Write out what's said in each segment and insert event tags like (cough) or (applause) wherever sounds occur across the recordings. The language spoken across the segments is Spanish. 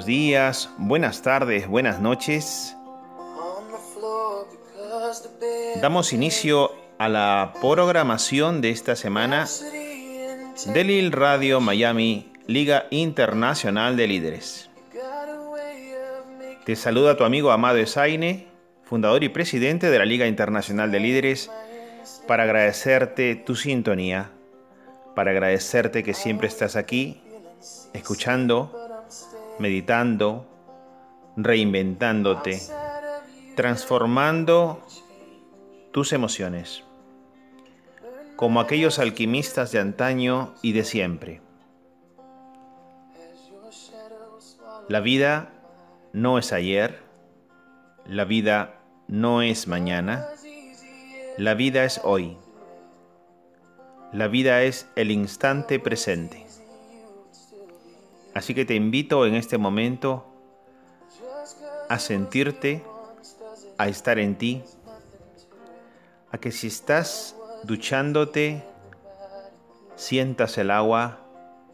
Buenos días, buenas tardes, buenas noches. Damos inicio a la programación de esta semana de Lil Radio Miami, Liga Internacional de Líderes. Te saluda tu amigo Amado Esaine, fundador y presidente de la Liga Internacional de Líderes, para agradecerte tu sintonía, para agradecerte que siempre estás aquí, escuchando, meditando, reinventándote, transformando tus emociones, como aquellos alquimistas de antaño y de siempre. La vida no es ayer, la vida no es mañana, la vida es hoy, la vida es el instante presente. Así que te invito en este momento a sentirte, a estar en ti, a que si estás duchándote, sientas el agua,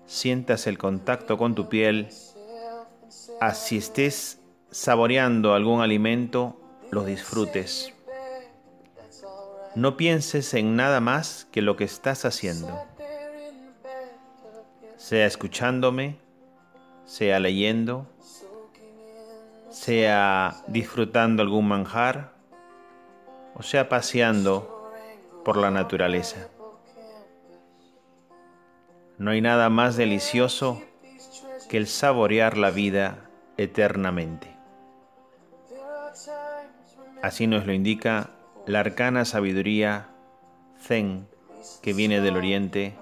sientas el contacto con tu piel, a si estés saboreando algún alimento, lo disfrutes. No pienses en nada más que lo que estás haciendo. Sea escuchándome, sea leyendo, sea disfrutando algún manjar o sea paseando por la naturaleza. No hay nada más delicioso que el saborear la vida eternamente. Así nos lo indica la arcana sabiduría Zen que viene del Oriente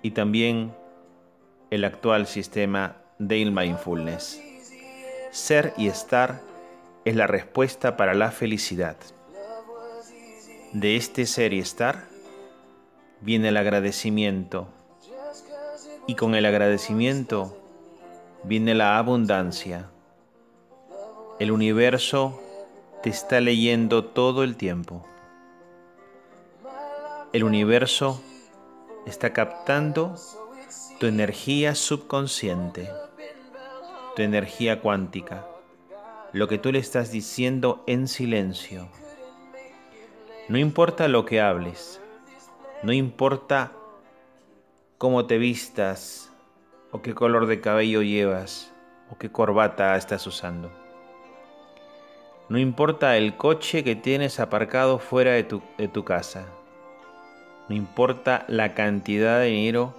y también el actual sistema mindfulness. Ser y estar es la respuesta para la felicidad. De este ser y estar viene el agradecimiento y con el agradecimiento viene la abundancia. El universo te está leyendo todo el tiempo. El universo está captando tu energía subconsciente tu energía cuántica, lo que tú le estás diciendo en silencio. No importa lo que hables, no importa cómo te vistas, o qué color de cabello llevas, o qué corbata estás usando. No importa el coche que tienes aparcado fuera de tu, de tu casa. No importa la cantidad de dinero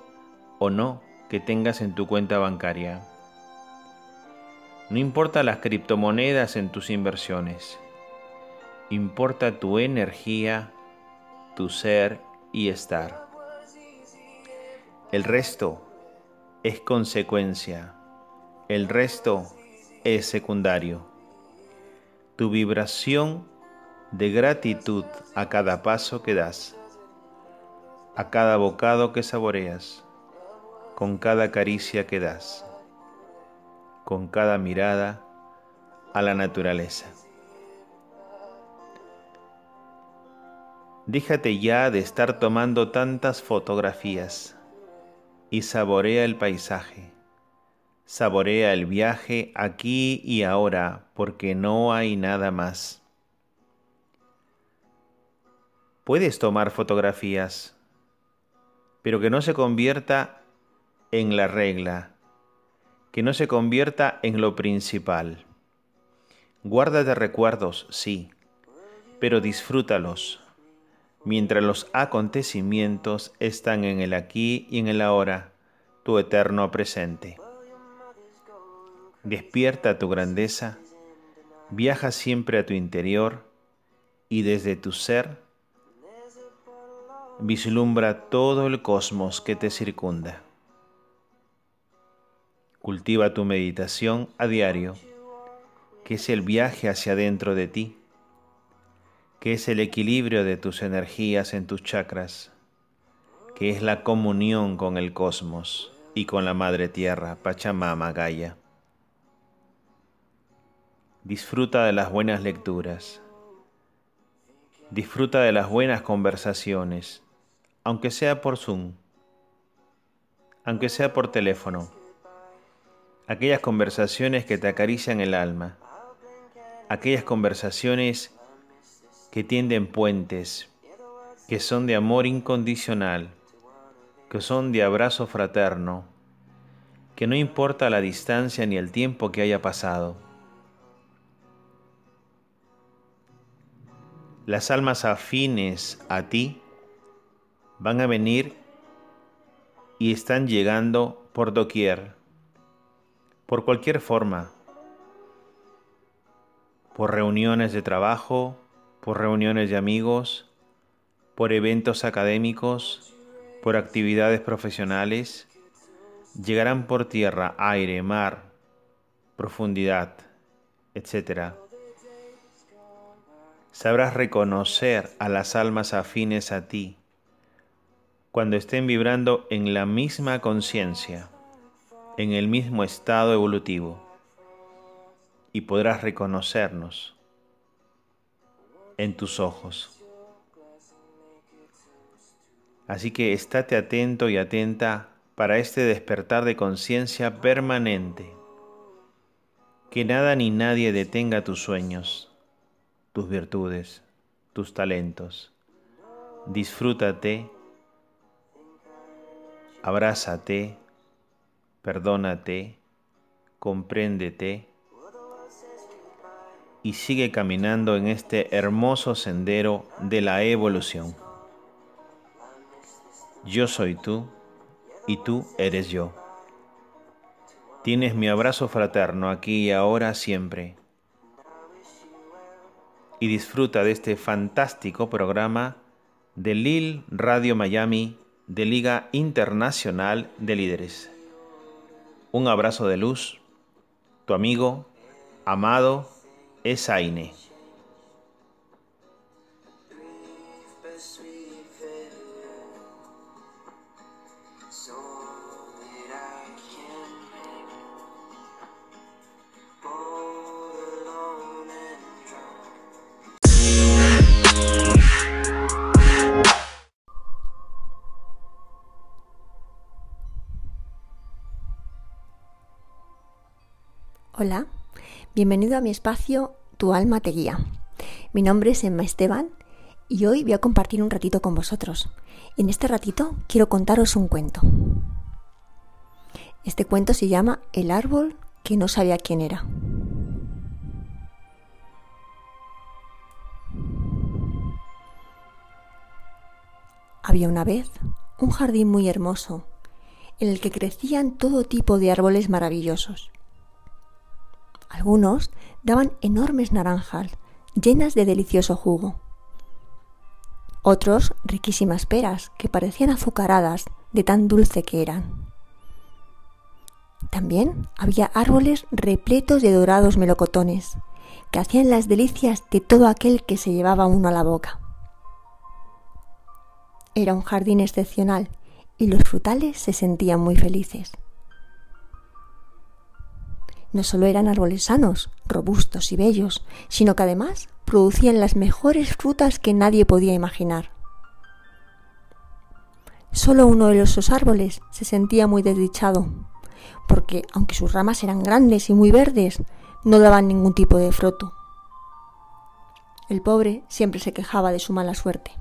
o no que tengas en tu cuenta bancaria. No importa las criptomonedas en tus inversiones. Importa tu energía, tu ser y estar. El resto es consecuencia. El resto es secundario. Tu vibración de gratitud a cada paso que das, a cada bocado que saboreas, con cada caricia que das con cada mirada a la naturaleza. Déjate ya de estar tomando tantas fotografías y saborea el paisaje. Saborea el viaje aquí y ahora porque no hay nada más. Puedes tomar fotografías, pero que no se convierta en la regla que no se convierta en lo principal. Guárdate recuerdos, sí, pero disfrútalos, mientras los acontecimientos están en el aquí y en el ahora, tu eterno presente. Despierta tu grandeza, viaja siempre a tu interior y desde tu ser vislumbra todo el cosmos que te circunda. Cultiva tu meditación a diario, que es el viaje hacia adentro de ti, que es el equilibrio de tus energías en tus chakras, que es la comunión con el cosmos y con la Madre Tierra, Pachamama Gaia. Disfruta de las buenas lecturas. Disfruta de las buenas conversaciones, aunque sea por Zoom, aunque sea por teléfono. Aquellas conversaciones que te acarician el alma, aquellas conversaciones que tienden puentes, que son de amor incondicional, que son de abrazo fraterno, que no importa la distancia ni el tiempo que haya pasado. Las almas afines a ti van a venir y están llegando por doquier, por cualquier forma, por reuniones de trabajo, por reuniones de amigos, por eventos académicos, por actividades profesionales, llegarán por tierra, aire, mar, profundidad, etc sabrás reconocer a las almas afines a ti cuando estén vibrando en la misma conciencia, en el mismo estado evolutivo, y podrás reconocernos en tus ojos. Así que estate atento y atenta para este despertar de conciencia permanente. Que nada ni nadie detenga tus sueños tus virtudes, tus talentos. Disfrútate, abrázate, perdónate, compréndete y sigue caminando en este hermoso sendero de la evolución. Yo soy tú y tú eres yo. Tienes mi abrazo fraterno aquí y ahora siempre y disfruta de este fantástico programa de Lil Radio Miami de Liga Internacional de Líderes. Un abrazo de luz, tu amigo, amado, Esaine. Hola, bienvenido a mi espacio Tu alma te guía. Mi nombre es Emma Esteban y hoy voy a compartir un ratito con vosotros. En este ratito quiero contaros un cuento. Este cuento se llama El árbol que no sabía quién era. Había una vez un jardín muy hermoso en el que crecían todo tipo de árboles maravillosos. Algunos daban enormes naranjas llenas de delicioso jugo. Otros riquísimas peras que parecían azucaradas de tan dulce que eran. También había árboles repletos de dorados melocotones que hacían las delicias de todo aquel que se llevaba uno a la boca. Era un jardín excepcional y los frutales se sentían muy felices no solo eran árboles sanos, robustos y bellos, sino que además producían las mejores frutas que nadie podía imaginar. Solo uno de esos árboles se sentía muy desdichado, porque aunque sus ramas eran grandes y muy verdes, no daban ningún tipo de fruto. El pobre siempre se quejaba de su mala suerte.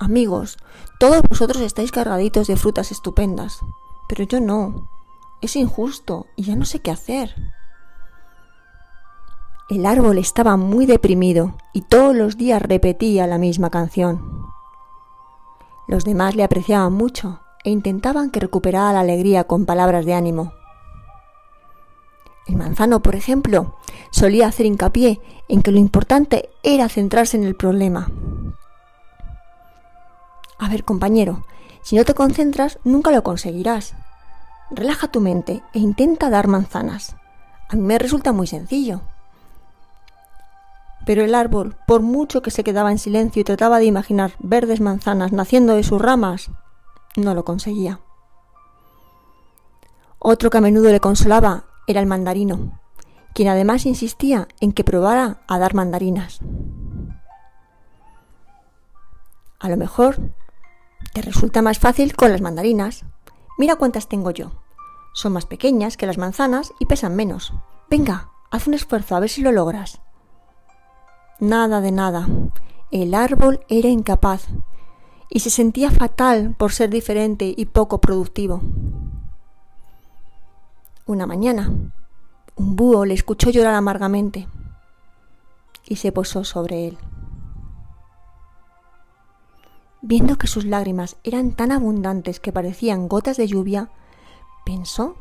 Amigos, todos vosotros estáis cargaditos de frutas estupendas, pero yo no. Es injusto y ya no sé qué hacer. El árbol estaba muy deprimido y todos los días repetía la misma canción. Los demás le apreciaban mucho e intentaban que recuperara la alegría con palabras de ánimo. El manzano, por ejemplo, solía hacer hincapié en que lo importante era centrarse en el problema. A ver, compañero, si no te concentras, nunca lo conseguirás. Relaja tu mente e intenta dar manzanas. A mí me resulta muy sencillo. Pero el árbol, por mucho que se quedaba en silencio y trataba de imaginar verdes manzanas naciendo de sus ramas, no lo conseguía. Otro que a menudo le consolaba era el mandarino, quien además insistía en que probara a dar mandarinas. A lo mejor te resulta más fácil con las mandarinas. Mira cuántas tengo yo. Son más pequeñas que las manzanas y pesan menos. Venga, haz un esfuerzo a ver si lo logras. Nada de nada. El árbol era incapaz y se sentía fatal por ser diferente y poco productivo. Una mañana, un búho le escuchó llorar amargamente y se posó sobre él. Viendo que sus lágrimas eran tan abundantes que parecían gotas de lluvia, pensó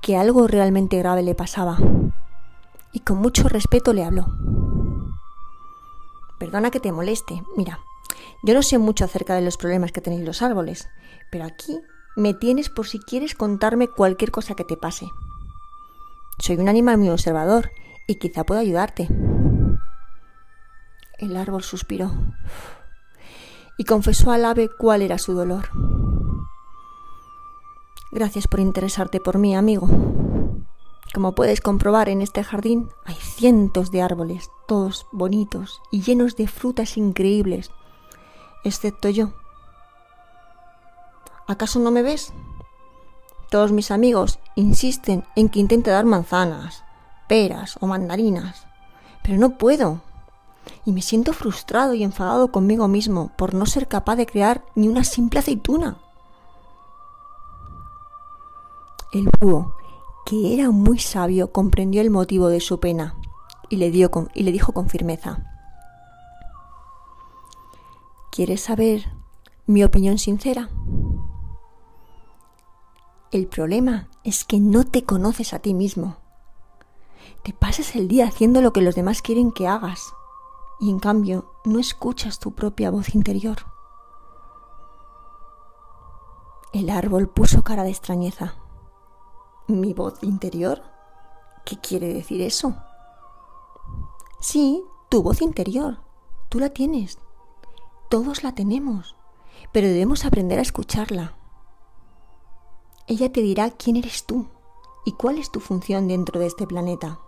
que algo realmente grave le pasaba y con mucho respeto le habló. Perdona que te moleste, mira, yo no sé mucho acerca de los problemas que tenéis los árboles, pero aquí me tienes por si quieres contarme cualquier cosa que te pase. Soy un animal muy observador y quizá pueda ayudarte. El árbol suspiró y confesó al ave cuál era su dolor. Gracias por interesarte por mí, amigo. Como puedes comprobar en este jardín hay cientos de árboles, todos bonitos y llenos de frutas increíbles, excepto yo. ¿Acaso no me ves? Todos mis amigos insisten en que intente dar manzanas, peras o mandarinas, pero no puedo y me siento frustrado y enfadado conmigo mismo por no ser capaz de crear ni una simple aceituna. El búho, que era muy sabio, comprendió el motivo de su pena y le, dio y le dijo con firmeza, ¿Quieres saber mi opinión sincera? El problema es que no te conoces a ti mismo. Te pasas el día haciendo lo que los demás quieren que hagas y en cambio no escuchas tu propia voz interior. El árbol puso cara de extrañeza. ¿Mi voz interior? ¿Qué quiere decir eso? Sí, tu voz interior. Tú la tienes. Todos la tenemos, pero debemos aprender a escucharla. Ella te dirá quién eres tú y cuál es tu función dentro de este planeta.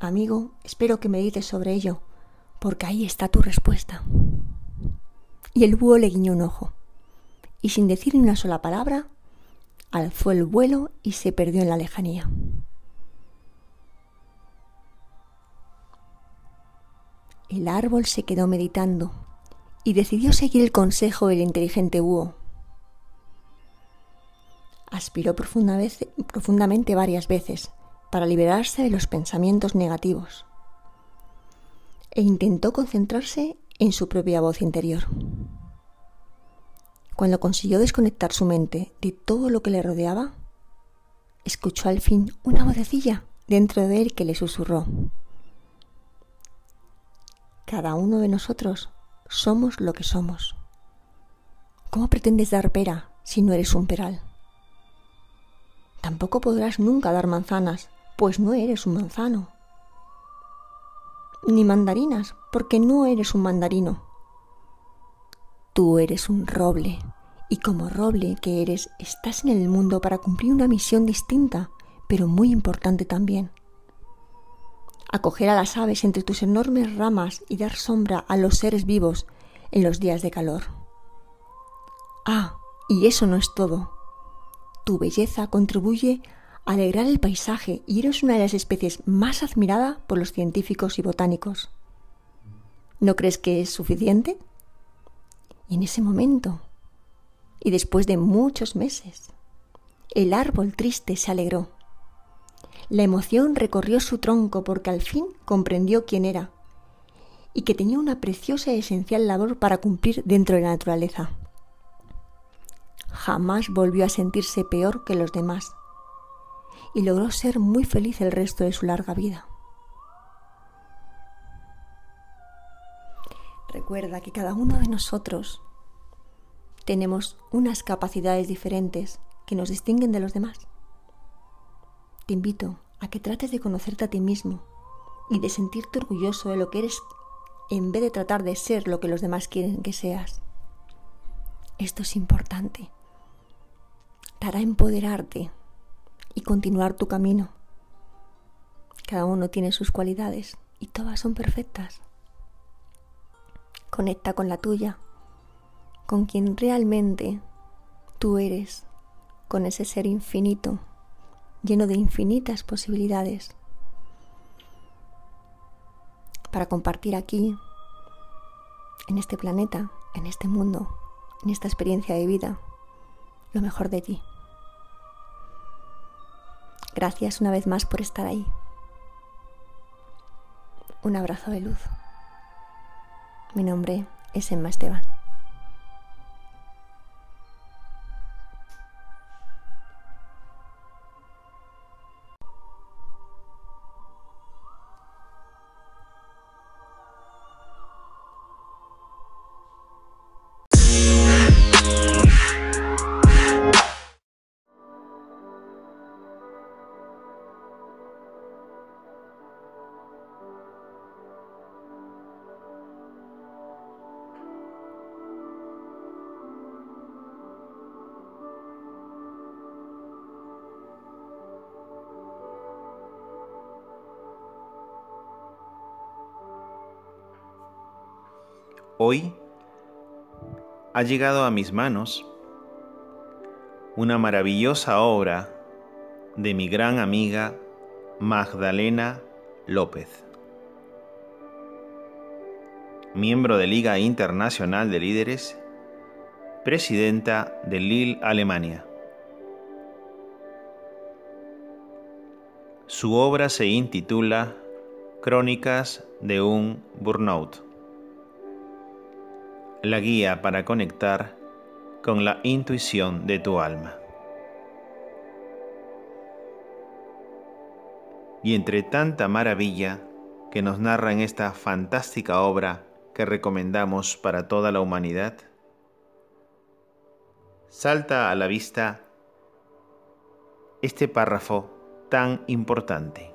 Amigo, espero que me dices sobre ello, porque ahí está tu respuesta. Y el búho le guiñó un ojo, y sin decir ni una sola palabra, alzó el vuelo y se perdió en la lejanía. El árbol se quedó meditando y decidió seguir el consejo del inteligente búho. Aspiró profundamente varias veces para liberarse de los pensamientos negativos e intentó concentrarse en su propia voz interior. Cuando consiguió desconectar su mente de todo lo que le rodeaba, escuchó al fin una vocecilla dentro de él que le susurró. Cada uno de nosotros somos lo que somos. ¿Cómo pretendes dar pera si no eres un peral? Tampoco podrás nunca dar manzanas pues no eres un manzano. Ni mandarinas, porque no eres un mandarino. Tú eres un roble, y como roble que eres, estás en el mundo para cumplir una misión distinta, pero muy importante también. Acoger a las aves entre tus enormes ramas y dar sombra a los seres vivos en los días de calor. Ah, y eso no es todo. Tu belleza contribuye alegrar el paisaje y eres una de las especies más admirada por los científicos y botánicos. ¿No crees que es suficiente? Y en ese momento, y después de muchos meses, el árbol triste se alegró. La emoción recorrió su tronco porque al fin comprendió quién era y que tenía una preciosa y esencial labor para cumplir dentro de la naturaleza. Jamás volvió a sentirse peor que los demás y logró ser muy feliz el resto de su larga vida. Recuerda que cada uno de nosotros tenemos unas capacidades diferentes que nos distinguen de los demás. Te invito a que trates de conocerte a ti mismo y de sentirte orgulloso de lo que eres en vez de tratar de ser lo que los demás quieren que seas. Esto es importante. Te hará empoderarte y continuar tu camino. Cada uno tiene sus cualidades y todas son perfectas. Conecta con la tuya, con quien realmente tú eres, con ese ser infinito, lleno de infinitas posibilidades, para compartir aquí, en este planeta, en este mundo, en esta experiencia de vida, lo mejor de ti. Gracias una vez más por estar ahí. Un abrazo de luz. Mi nombre es Emma Esteban. Ha llegado a mis manos una maravillosa obra de mi gran amiga Magdalena López, miembro de Liga Internacional de Líderes, presidenta de Lille, Alemania. Su obra se intitula Crónicas de un Burnout la guía para conectar con la intuición de tu alma. Y entre tanta maravilla que nos narra en esta fantástica obra que recomendamos para toda la humanidad, salta a la vista este párrafo tan importante.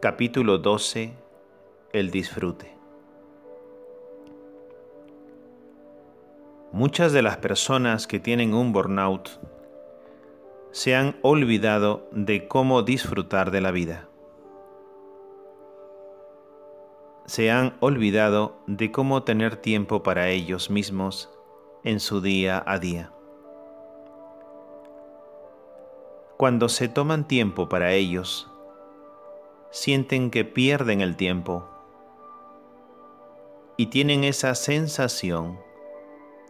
Capítulo 12 el disfrute. Muchas de las personas que tienen un burnout se han olvidado de cómo disfrutar de la vida. Se han olvidado de cómo tener tiempo para ellos mismos en su día a día. Cuando se toman tiempo para ellos, sienten que pierden el tiempo y tienen esa sensación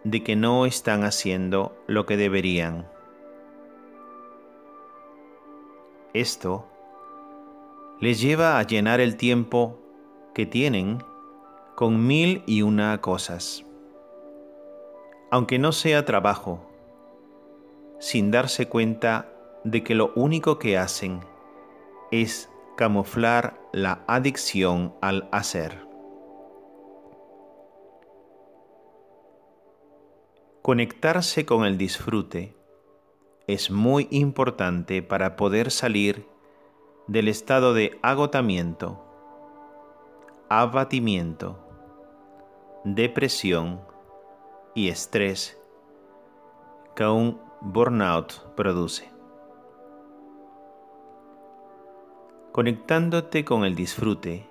de que no están haciendo lo que deberían. Esto les lleva a llenar el tiempo que tienen con mil y una cosas, aunque no sea trabajo, sin darse cuenta de que lo único que hacen es camuflar la adicción al hacer. Conectarse con el disfrute es muy importante para poder salir del estado de agotamiento, abatimiento, depresión y estrés que un burnout produce. Conectándote con el disfrute,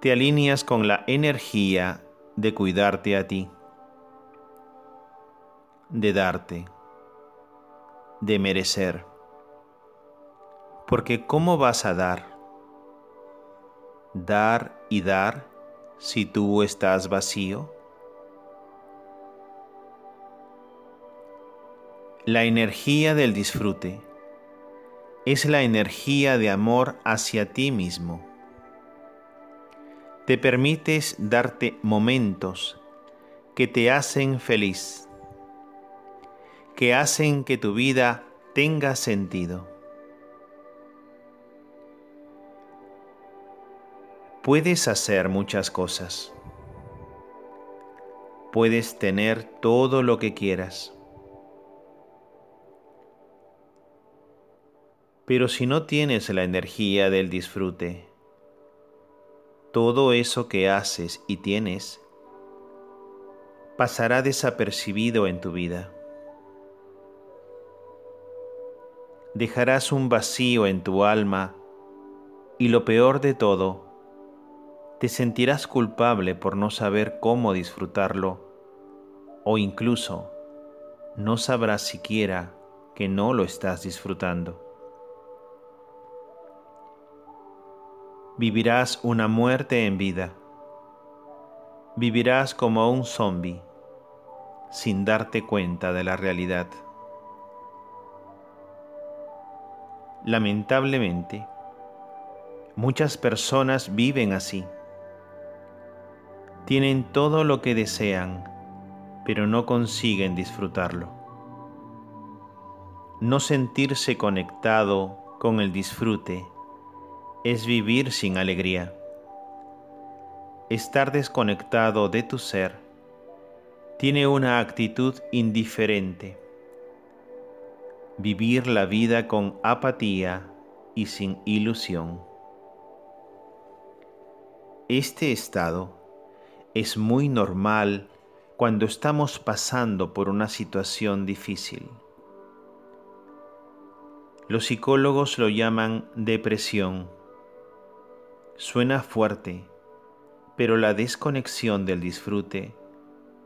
te alineas con la energía de cuidarte a ti de darte, de merecer. Porque ¿cómo vas a dar? Dar y dar si tú estás vacío. La energía del disfrute es la energía de amor hacia ti mismo. Te permites darte momentos que te hacen feliz, que hacen que tu vida tenga sentido. Puedes hacer muchas cosas. Puedes tener todo lo que quieras. Pero si no tienes la energía del disfrute, todo eso que haces y tienes pasará desapercibido en tu vida. Dejarás un vacío en tu alma y lo peor de todo, te sentirás culpable por no saber cómo disfrutarlo o incluso no sabrás siquiera que no lo estás disfrutando. Vivirás una muerte en vida. Vivirás como un zombi sin darte cuenta de la realidad. Lamentablemente, muchas personas viven así tienen todo lo que desean, pero no consiguen disfrutarlo. No sentirse conectado con el disfrute es vivir sin alegría. Estar desconectado de tu ser tiene una actitud indiferente. Vivir la vida con apatía y sin ilusión. Este estado es muy normal cuando estamos pasando por una situación difícil. Los psicólogos lo llaman depresión. Suena fuerte, pero la desconexión del disfrute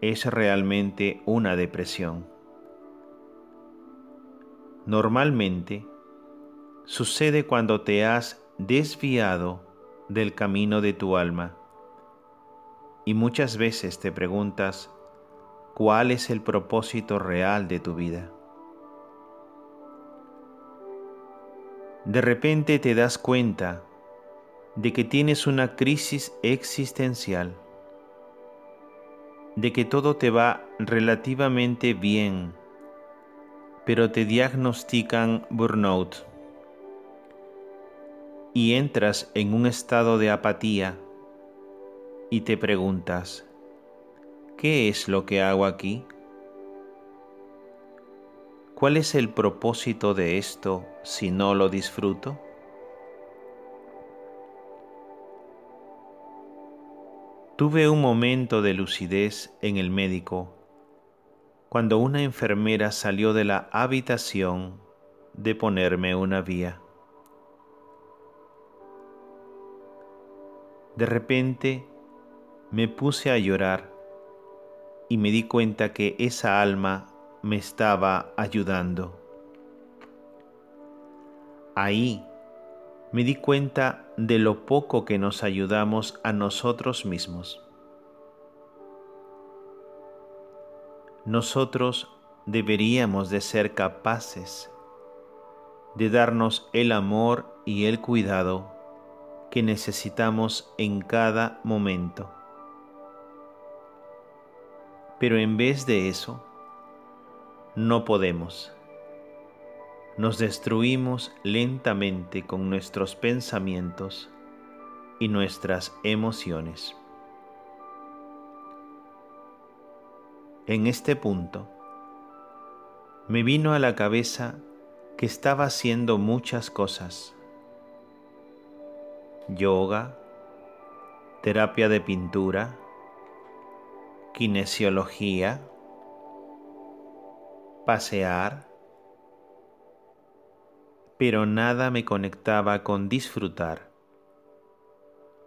es realmente una depresión. Normalmente sucede cuando te has desviado del camino de tu alma y muchas veces te preguntas cuál es el propósito real de tu vida. De repente te das cuenta de que tienes una crisis existencial, de que todo te va relativamente bien, pero te diagnostican burnout y entras en un estado de apatía y te preguntas, ¿qué es lo que hago aquí? ¿Cuál es el propósito de esto si no lo disfruto? Tuve un momento de lucidez en el médico cuando una enfermera salió de la habitación de ponerme una vía. De repente me puse a llorar y me di cuenta que esa alma me estaba ayudando. Ahí me di cuenta de lo poco que nos ayudamos a nosotros mismos. Nosotros deberíamos de ser capaces de darnos el amor y el cuidado que necesitamos en cada momento. Pero en vez de eso, no podemos. Nos destruimos lentamente con nuestros pensamientos y nuestras emociones. En este punto, me vino a la cabeza que estaba haciendo muchas cosas. Yoga, terapia de pintura, kinesiología, pasear, pero nada me conectaba con disfrutar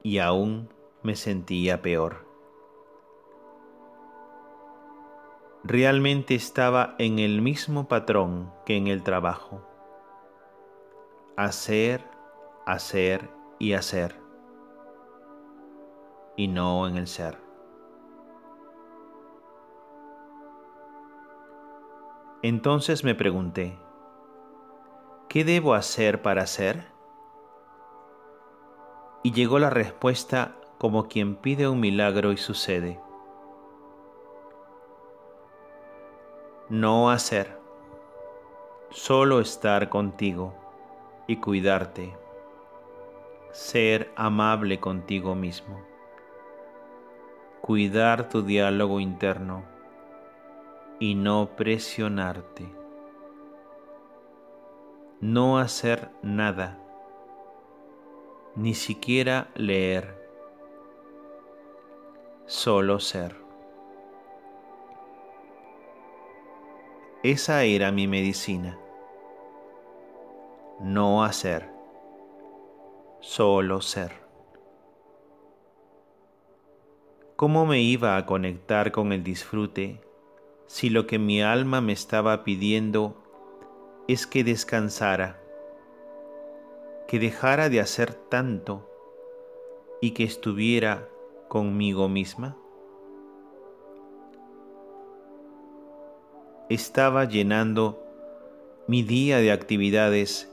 y aún me sentía peor. Realmente estaba en el mismo patrón que en el trabajo. Hacer, hacer y hacer. Y no en el ser. Entonces me pregunté, ¿qué debo hacer para ser? Y llegó la respuesta como quien pide un milagro y sucede. No hacer, solo estar contigo y cuidarte, ser amable contigo mismo, cuidar tu diálogo interno y no presionarte, no hacer nada, ni siquiera leer, solo ser. Esa era mi medicina. No hacer, solo ser. ¿Cómo me iba a conectar con el disfrute si lo que mi alma me estaba pidiendo es que descansara, que dejara de hacer tanto y que estuviera conmigo misma? Estaba llenando mi día de actividades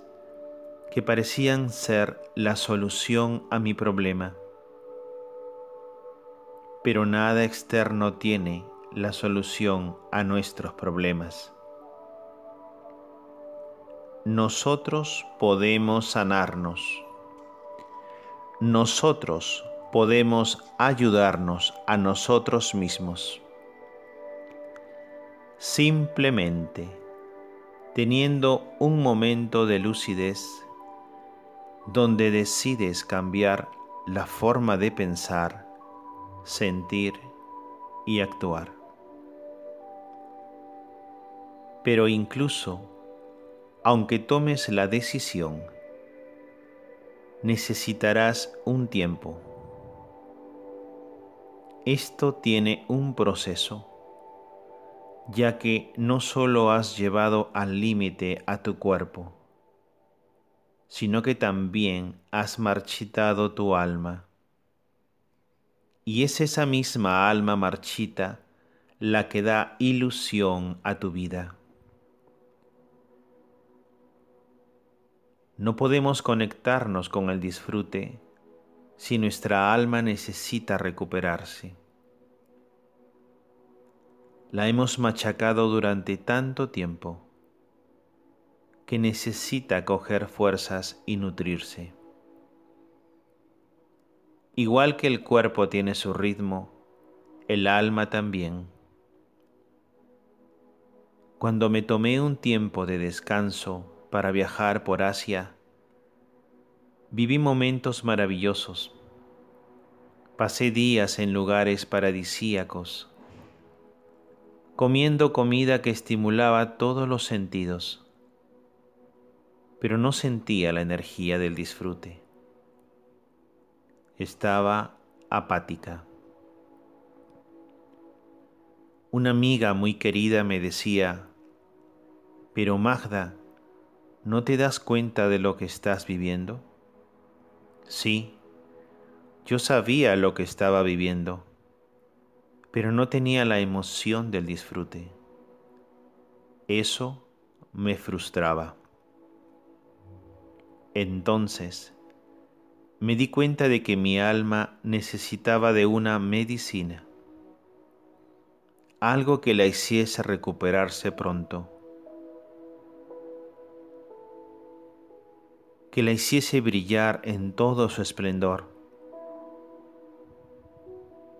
que parecían ser la solución a mi problema. Pero nada externo tiene la solución a nuestros problemas. Nosotros podemos sanarnos. Nosotros podemos ayudarnos a nosotros mismos simplemente teniendo un momento de lucidez donde decides cambiar la forma de pensar, sentir y actuar. Pero incluso, aunque tomes la decisión, necesitarás un tiempo. Esto tiene un proceso ya que no solo has llevado al límite a tu cuerpo, sino que también has marchitado tu alma. Y es esa misma alma marchita la que da ilusión a tu vida. No podemos conectarnos con el disfrute si nuestra alma necesita recuperarse la hemos machacado durante tanto tiempo que necesita coger fuerzas y nutrirse. Igual que el cuerpo tiene su ritmo, el alma también. Cuando me tomé un tiempo de descanso para viajar por Asia, viví momentos maravillosos. Pasé días en lugares paradisíacos comiendo comida que estimulaba todos los sentidos, pero no sentía la energía del disfrute. Estaba apática. Una amiga muy querida me decía, pero Magda, ¿no te das cuenta de lo que estás viviendo? Sí, yo sabía lo que estaba viviendo pero no tenía la emoción del disfrute. Eso me frustraba. Entonces me di cuenta de que mi alma necesitaba de una medicina, algo que la hiciese recuperarse pronto, que la hiciese brillar en todo su esplendor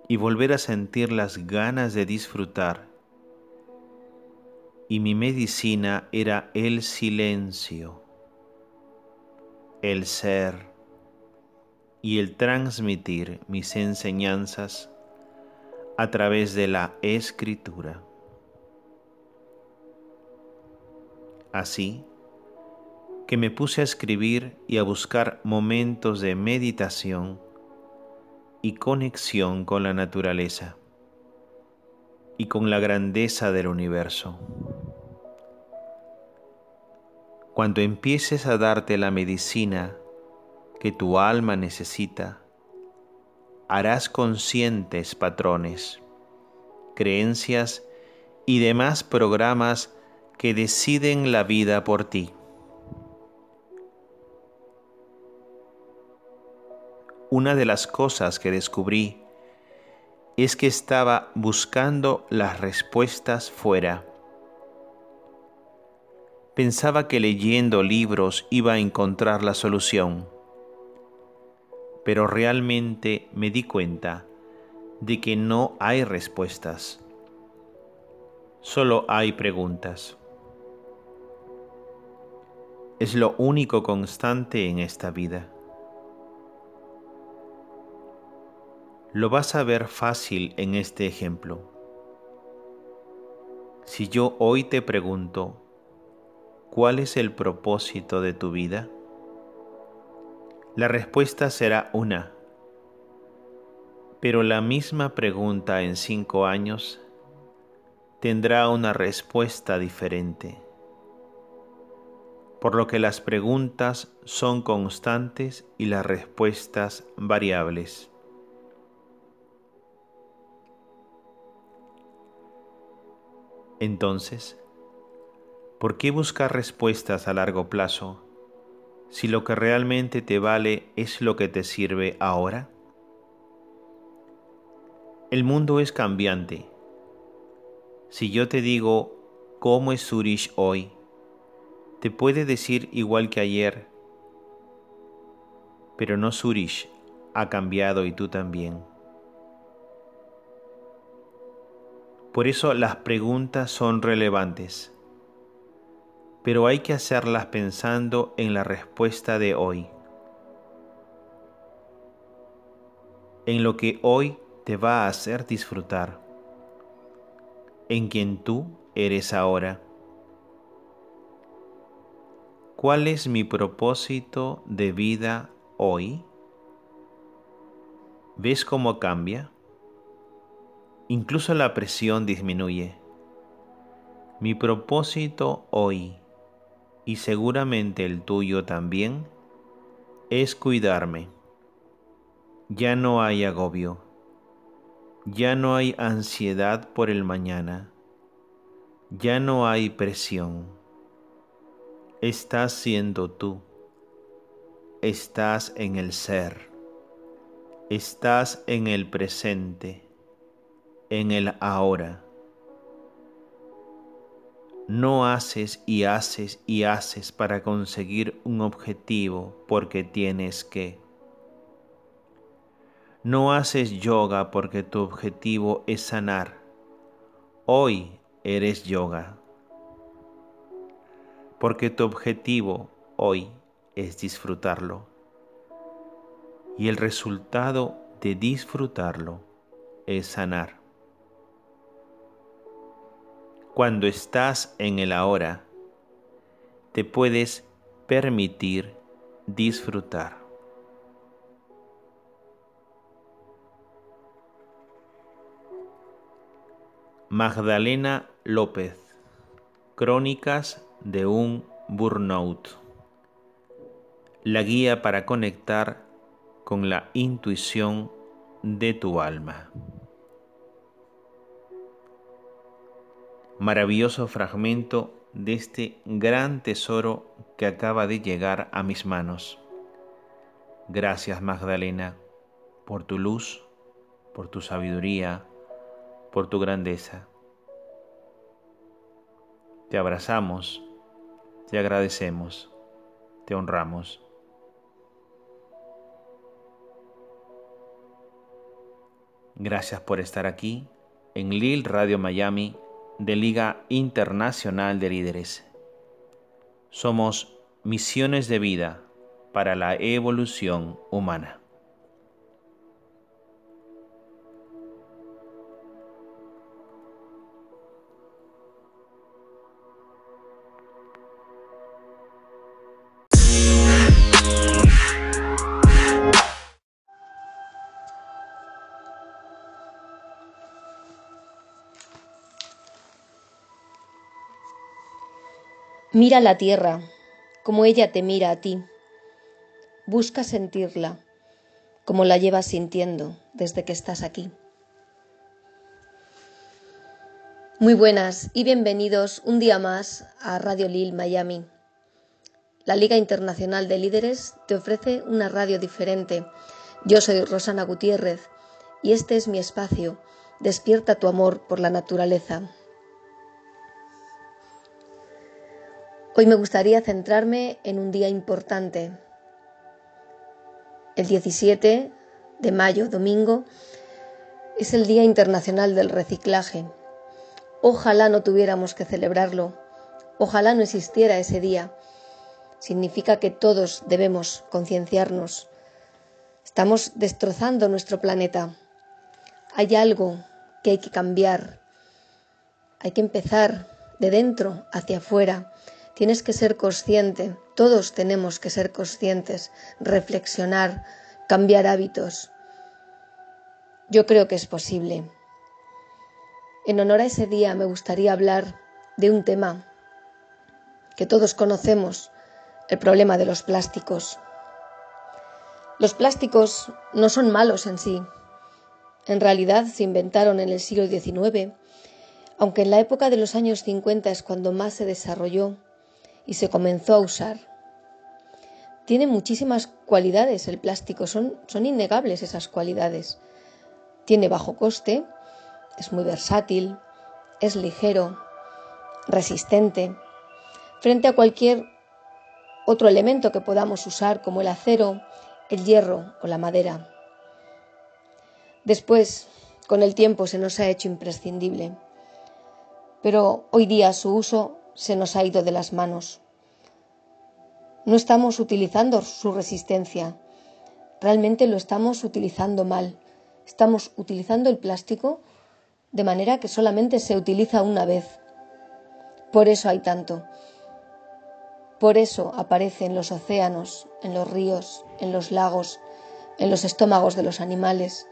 y volver a sentir las ganas de disfrutar. Y mi medicina era el silencio, el ser y el transmitir mis enseñanzas a través de la escritura. Así que me puse a escribir y a buscar momentos de meditación y conexión con la naturaleza y con la grandeza del universo. Cuando empieces a darte la medicina que tu alma necesita, harás conscientes patrones, creencias y demás programas que deciden la vida por ti. Una de las cosas que descubrí es que estaba buscando las respuestas fuera Pensaba que leyendo libros iba a encontrar la solución, pero realmente me di cuenta de que no hay respuestas, solo hay preguntas. Es lo único constante en esta vida. Lo vas a ver fácil en este ejemplo. Si yo hoy te pregunto, ¿cuál es el propósito de tu vida? La respuesta será una, pero la misma pregunta en cinco años tendrá una respuesta diferente, por lo que las preguntas son constantes y las respuestas variables. Entonces, ¿por qué buscar respuestas a largo plazo si lo que realmente te vale es lo que te sirve ahora? El mundo es cambiante. Si yo te digo cómo es Zurich hoy, te puede decir igual que ayer, pero no Zurich ha cambiado y tú también. Por eso las preguntas son relevantes, pero hay que hacerlas pensando en la respuesta de hoy, en lo que hoy te va a hacer disfrutar, en quien tú eres ahora. ¿Cuál es mi propósito de vida hoy? ¿Ves cómo cambia? Incluso la presión disminuye. Mi propósito hoy, y seguramente el tuyo también, es cuidarme. Ya no hay agobio. Ya no hay ansiedad por el mañana. Ya no hay presión. Estás siendo tú. Estás en el ser. Estás en el presente en el ahora. No haces y haces y haces para conseguir un objetivo porque tienes que. No haces yoga porque tu objetivo es sanar. Hoy eres yoga. Porque tu objetivo hoy es disfrutarlo. Y el resultado de disfrutarlo es sanar. Cuando estás en el ahora, te puedes permitir disfrutar. Magdalena López, Crónicas de un Burnout. La guía para conectar con la intuición de tu alma. Maravilloso fragmento de este gran tesoro que acaba de llegar a mis manos. Gracias Magdalena por tu luz, por tu sabiduría, por tu grandeza. Te abrazamos, te agradecemos, te honramos. Gracias por estar aquí en Lil Radio Miami de Liga Internacional de Líderes. Somos misiones de vida para la evolución humana. Mira la tierra, como ella te mira a ti. Busca sentirla, como la llevas sintiendo desde que estás aquí. Muy buenas y bienvenidos un día más a Radio Lil Miami. La Liga Internacional de Líderes te ofrece una radio diferente. Yo soy Rosana Gutiérrez y este es mi espacio. Despierta tu amor por la naturaleza. Hoy me gustaría centrarme en un día importante. El 17 de mayo, domingo, es el Día Internacional del Reciclaje. Ojalá no tuviéramos que celebrarlo. Ojalá no existiera ese día. Significa que todos debemos concienciarnos. Estamos destrozando nuestro planeta. Hay algo que hay que cambiar. Hay que empezar de dentro hacia afuera. Tienes que ser consciente, todos tenemos que ser conscientes, reflexionar, cambiar hábitos. Yo creo que es posible. En honor a ese día me gustaría hablar de un tema que todos conocemos, el problema de los plásticos. Los plásticos no son malos en sí. En realidad se inventaron en el siglo XIX aunque en la época de los años 50 es cuando más se desarrolló y se comenzó a usar. Tiene muchísimas cualidades el plástico, son, son innegables esas cualidades. Tiene bajo coste, es muy versátil, es ligero, resistente, frente a cualquier otro elemento que podamos usar como el acero, el hierro o la madera. Después, con el tiempo, se nos ha hecho imprescindible pero hoy día su uso se nos ha ido de las manos. No estamos utilizando su resistencia, realmente lo estamos utilizando mal. Estamos utilizando el plástico de manera que solamente se utiliza una vez. Por eso hay tanto. Por eso aparece en los océanos, en los ríos, en los lagos, en los estómagos de los animales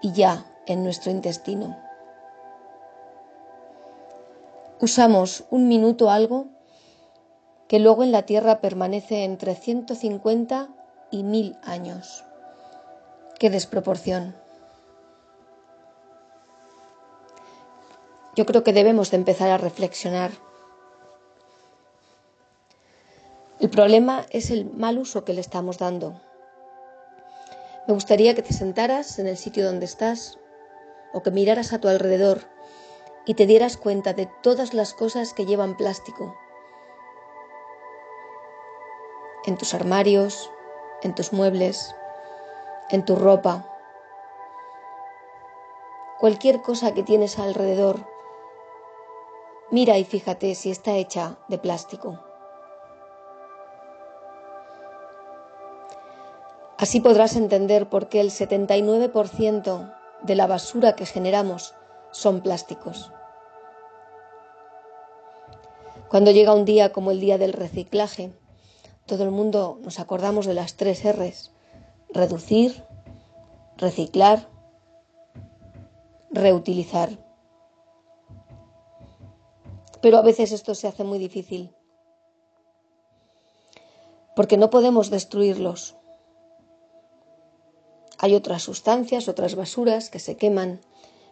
y ya en nuestro intestino usamos un minuto algo que luego en la Tierra permanece entre 150 y 1000 años. Qué desproporción. Yo creo que debemos de empezar a reflexionar. El problema es el mal uso que le estamos dando. Me gustaría que te sentaras en el sitio donde estás o que miraras a tu alrededor y te dieras cuenta de todas las cosas que llevan plástico. En tus armarios, en tus muebles, en tu ropa. Cualquier cosa que tienes alrededor, mira y fíjate si está hecha de plástico. Así podrás entender por qué el 79% de la basura que generamos son plásticos. Cuando llega un día como el día del reciclaje, todo el mundo nos acordamos de las tres R's. Reducir, reciclar, reutilizar. Pero a veces esto se hace muy difícil, porque no podemos destruirlos. Hay otras sustancias, otras basuras que se queman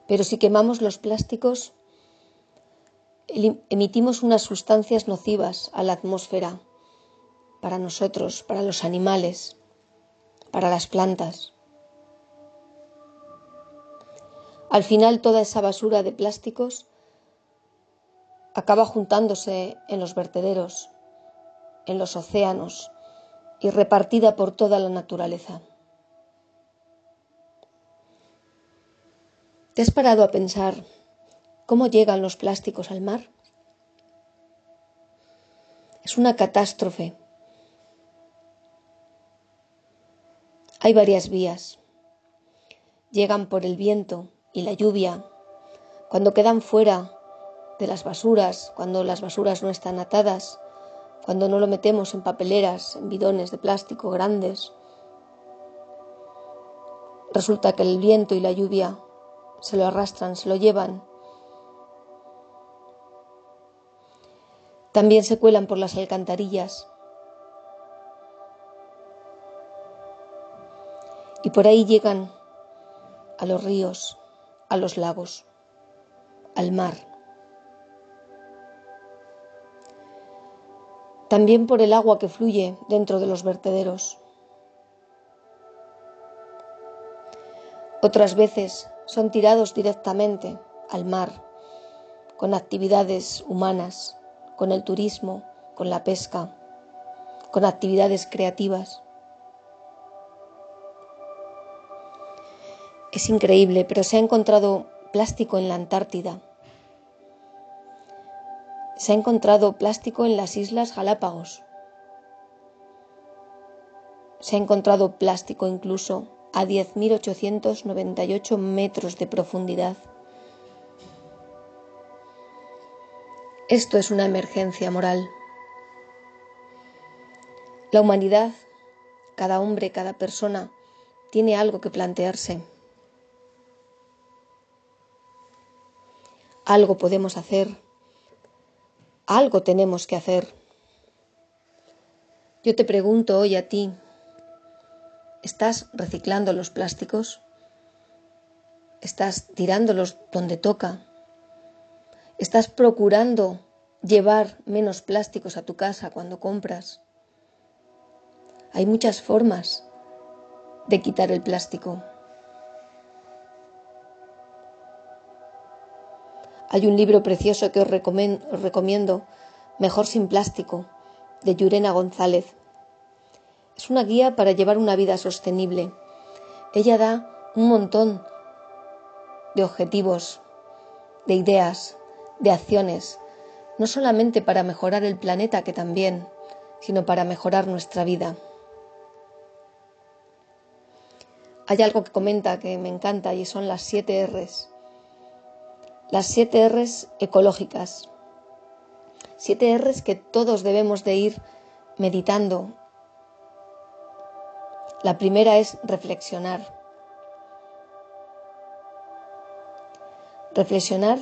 pero si quemamos los plásticos, emitimos unas sustancias nocivas a la atmósfera, para nosotros, para los animales, para las plantas. Al final toda esa basura de plásticos acaba juntándose en los vertederos, en los océanos y repartida por toda la naturaleza. ¿Te has parado a pensar cómo llegan los plásticos al mar? Es una catástrofe. Hay varias vías. Llegan por el viento y la lluvia, cuando quedan fuera de las basuras, cuando las basuras no están atadas, cuando no lo metemos en papeleras, en bidones de plástico grandes. Resulta que el viento y la lluvia se lo arrastran, se lo llevan. También se cuelan por las alcantarillas. Y por ahí llegan a los ríos, a los lagos, al mar. También por el agua que fluye dentro de los vertederos. Otras veces son tirados directamente al mar, con actividades humanas, con el turismo, con la pesca, con actividades creativas. Es increíble, pero se ha encontrado plástico en la Antártida. Se ha encontrado plástico en las Islas Galápagos. Se ha encontrado plástico incluso a 10.898 metros de profundidad. Esto es una emergencia moral. La humanidad, cada hombre, cada persona, tiene algo que plantearse. Algo podemos hacer. Algo tenemos que hacer. Yo te pregunto hoy a ti, ¿estás reciclando los plásticos? ¿Estás tirándolos donde toca? ¿Estás procurando llevar menos plásticos a tu casa cuando compras? Hay muchas formas de quitar el plástico. Hay un libro precioso que os recomiendo, Mejor sin plástico, de Yurena González. Es una guía para llevar una vida sostenible. Ella da un montón de objetivos, de ideas, de acciones, no solamente para mejorar el planeta, que también, sino para mejorar nuestra vida. Hay algo que comenta que me encanta y son las siete R's. Las siete R's ecológicas. Siete R's que todos debemos de ir meditando. La primera es reflexionar. Reflexionar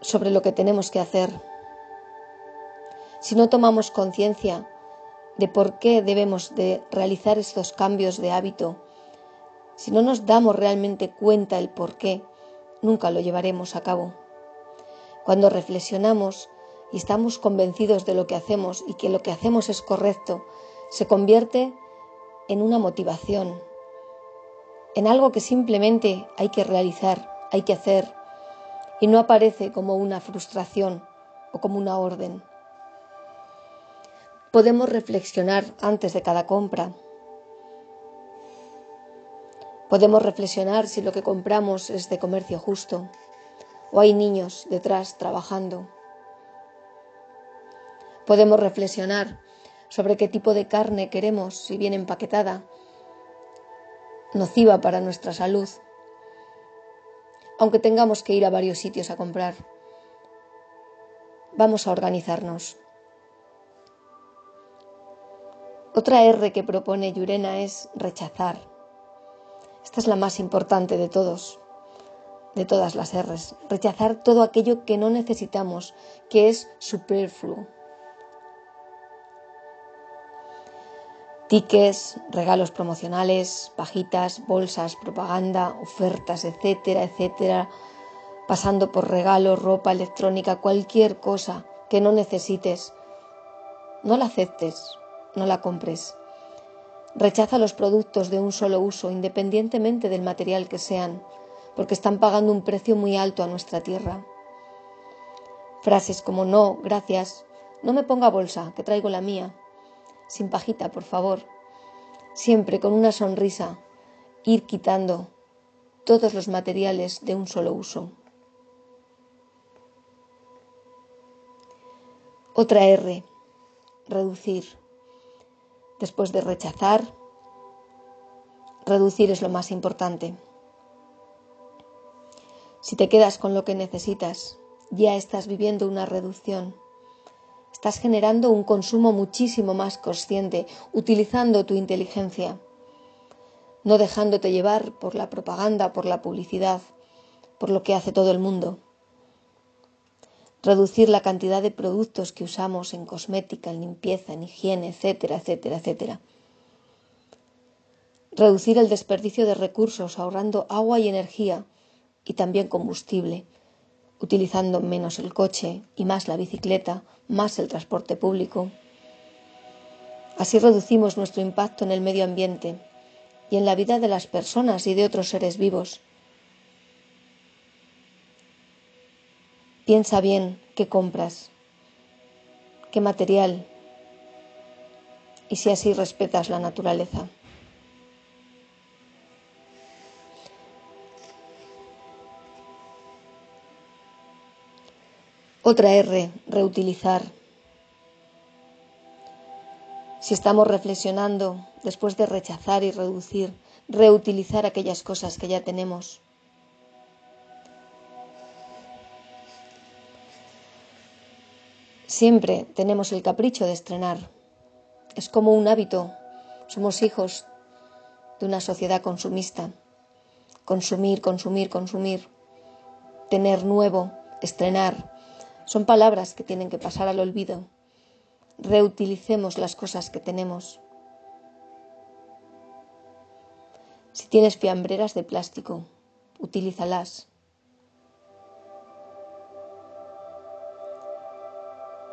sobre lo que tenemos que hacer. Si no tomamos conciencia de por qué debemos de realizar estos cambios de hábito, si no nos damos realmente cuenta el por qué, nunca lo llevaremos a cabo. Cuando reflexionamos y estamos convencidos de lo que hacemos y que lo que hacemos es correcto, se convierte en una motivación, en algo que simplemente hay que realizar, hay que hacer, y no aparece como una frustración o como una orden. Podemos reflexionar antes de cada compra. Podemos reflexionar si lo que compramos es de comercio justo o hay niños detrás trabajando. Podemos reflexionar sobre qué tipo de carne queremos si viene empaquetada, nociva para nuestra salud aunque tengamos que ir a varios sitios a comprar. Vamos a organizarnos. Otra R que propone Yurena es rechazar. Esta es la más importante de todos, de todas las R's. Rechazar todo aquello que no necesitamos, que es superfluo. Tickets, regalos promocionales, pajitas, bolsas, propaganda, ofertas, etcétera, etcétera, pasando por regalos, ropa electrónica, cualquier cosa que no necesites. No la aceptes, no la compres. Rechaza los productos de un solo uso, independientemente del material que sean, porque están pagando un precio muy alto a nuestra tierra. Frases como no, gracias, no me ponga bolsa, que traigo la mía, sin pajita, por favor. Siempre con una sonrisa, ir quitando todos los materiales de un solo uso. Otra R, reducir. Después de rechazar, reducir es lo más importante. Si te quedas con lo que necesitas, ya estás viviendo una reducción. Estás generando un consumo muchísimo más consciente, utilizando tu inteligencia, no dejándote llevar por la propaganda, por la publicidad, por lo que hace todo el mundo. Reducir la cantidad de productos que usamos en cosmética, en limpieza, en higiene, etcétera, etcétera, etcétera. Reducir el desperdicio de recursos ahorrando agua y energía y también combustible utilizando menos el coche y más la bicicleta, más el transporte público. Así reducimos nuestro impacto en el medio ambiente y en la vida de las personas y de otros seres vivos. Piensa bien qué compras, qué material y si así respetas la naturaleza. Otra R, reutilizar. Si estamos reflexionando después de rechazar y reducir, reutilizar aquellas cosas que ya tenemos. Siempre tenemos el capricho de estrenar. Es como un hábito. Somos hijos de una sociedad consumista. Consumir, consumir, consumir. Tener nuevo, estrenar, son palabras que tienen que pasar al olvido. Reutilicemos las cosas que tenemos. Si tienes fiambreras de plástico, utilízalas.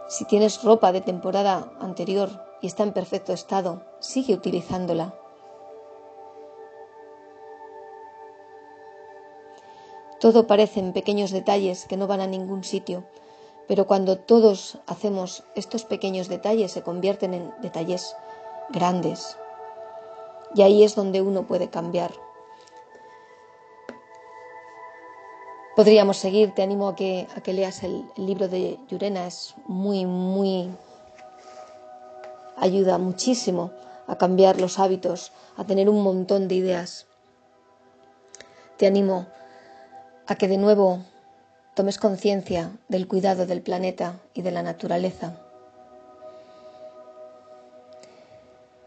Si tienes ropa de temporada anterior y está en perfecto estado, sigue utilizándola. Todo parecen pequeños detalles que no van a ningún sitio, pero cuando todos hacemos estos pequeños detalles se convierten en detalles grandes. Y ahí es donde uno puede cambiar. Podríamos seguir, te animo a que, a que leas el, libro de Yurena, es muy, muy... ayuda muchísimo a cambiar los hábitos, a tener un montón de ideas. Te animo a que de nuevo tomes conciencia del cuidado del planeta y de la naturaleza.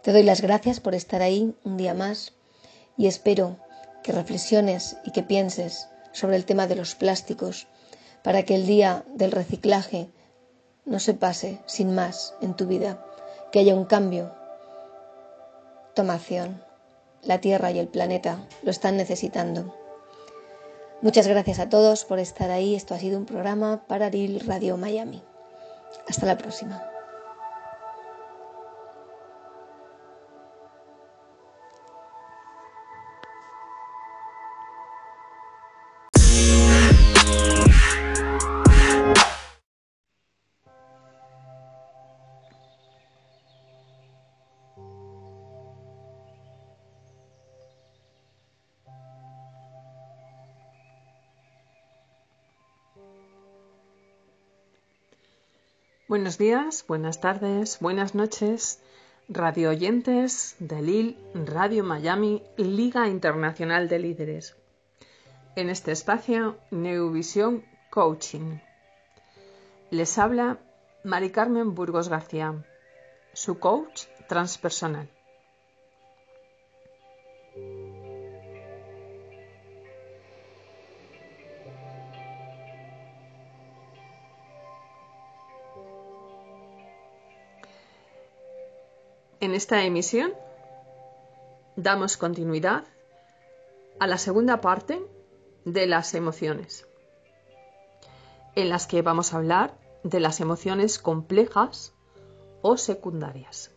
Te doy las gracias por estar ahí un día más y espero que reflexiones y que pienses sobre el tema de los plásticos para que el día del reciclaje no se pase sin más en tu vida, que haya un cambio. Toma acción. La Tierra y el planeta lo están necesitando. Muchas gracias a todos por estar ahí. Esto ha sido un programa para Radio Miami. Hasta la próxima. Buenos días, buenas tardes, buenas noches, radio oyentes de LIL, Radio Miami, Liga Internacional de Líderes. En este espacio, Neuvisión Coaching. Les habla Mari Carmen Burgos García, su coach transpersonal. Esta emisión damos continuidad a la segunda parte de las emociones, en las que vamos a hablar de las emociones complejas o secundarias.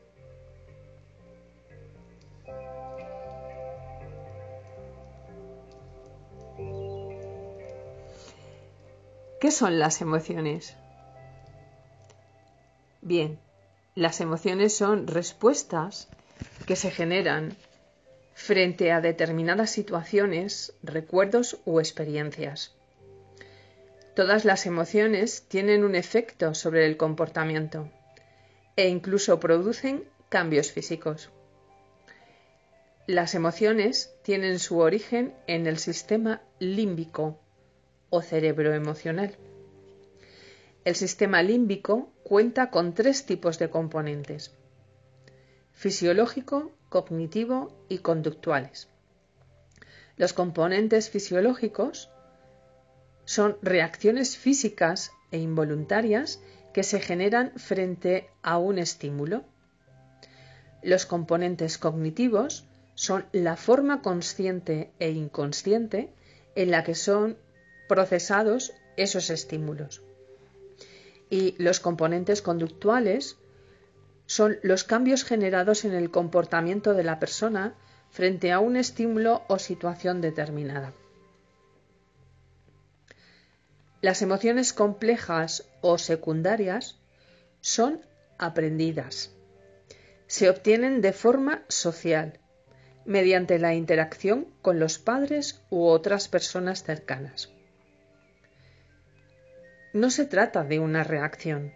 ¿Qué son las emociones? Bien, las emociones son respuestas que se generan frente a determinadas situaciones, recuerdos o experiencias. Todas las emociones tienen un efecto sobre el comportamiento e incluso producen cambios físicos. Las emociones tienen su origen en el sistema límbico o cerebro emocional. El sistema límbico cuenta con tres tipos de componentes, fisiológico, cognitivo y conductuales. Los componentes fisiológicos son reacciones físicas e involuntarias que se generan frente a un estímulo. Los componentes cognitivos son la forma consciente e inconsciente en la que son procesados esos estímulos y los componentes conductuales son los cambios generados en el comportamiento de la persona frente a un estímulo o situación determinada. Las emociones complejas o secundarias son aprendidas. Se obtienen de forma social, mediante la interacción con los padres u otras personas cercanas. No se trata de una reacción,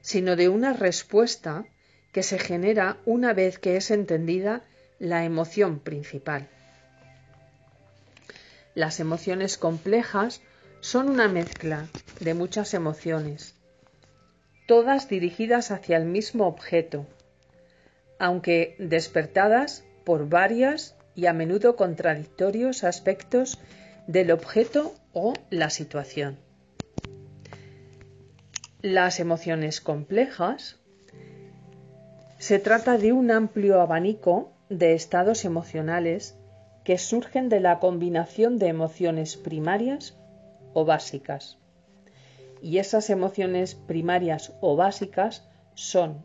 sino de una respuesta que se genera una vez que es entendida la emoción principal. Las emociones complejas son una mezcla de muchas emociones, todas dirigidas hacia el mismo objeto, aunque despertadas por varias y a menudo contradictorios aspectos del objeto o la situación. Las emociones complejas se trata de un amplio abanico de estados emocionales que surgen de la combinación de emociones primarias o básicas. Y esas emociones primarias o básicas son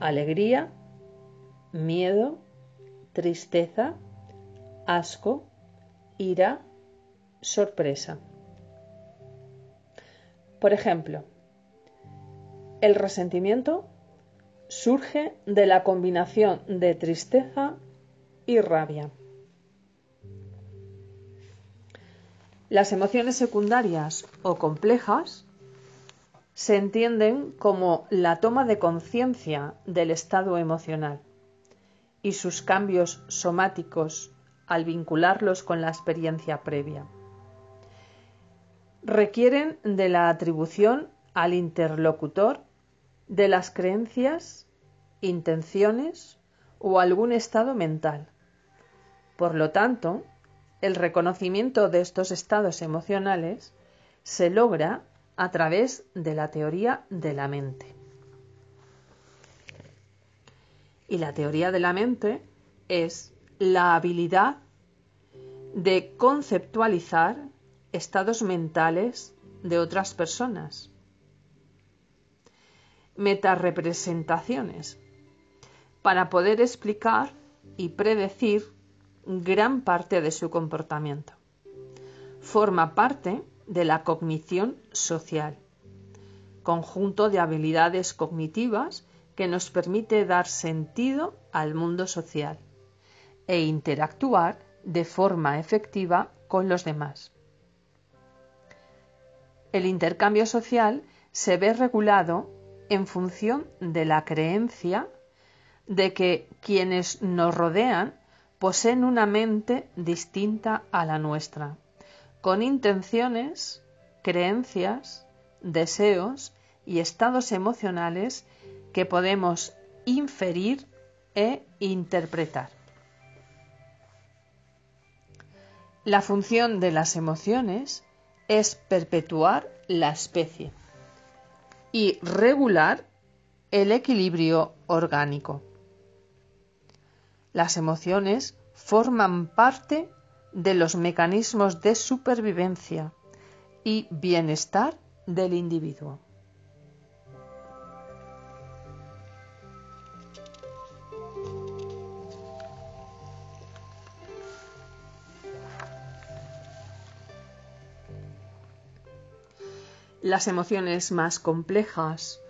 alegría, miedo, tristeza, asco, ira, sorpresa. Por ejemplo, el resentimiento surge de la combinación de tristeza y rabia. Las emociones secundarias o complejas se entienden como la toma de conciencia del estado emocional y sus cambios somáticos al vincularlos con la experiencia previa. Requieren de la atribución al interlocutor de las creencias, intenciones o algún estado mental. Por lo tanto, el reconocimiento de estos estados emocionales se logra a través de la teoría de la mente. Y la teoría de la mente es la habilidad de conceptualizar estados mentales de otras personas. Metarepresentaciones para poder explicar y predecir gran parte de su comportamiento. Forma parte de la cognición social, conjunto de habilidades cognitivas que nos permite dar sentido al mundo social e interactuar de forma efectiva con los demás. El intercambio social se ve regulado en función de la creencia de que quienes nos rodean poseen una mente distinta a la nuestra, con intenciones, creencias, deseos y estados emocionales que podemos inferir e interpretar. La función de las emociones es perpetuar la especie y regular el equilibrio orgánico. Las emociones forman parte de los mecanismos de supervivencia y bienestar del individuo. Las emociones más complejas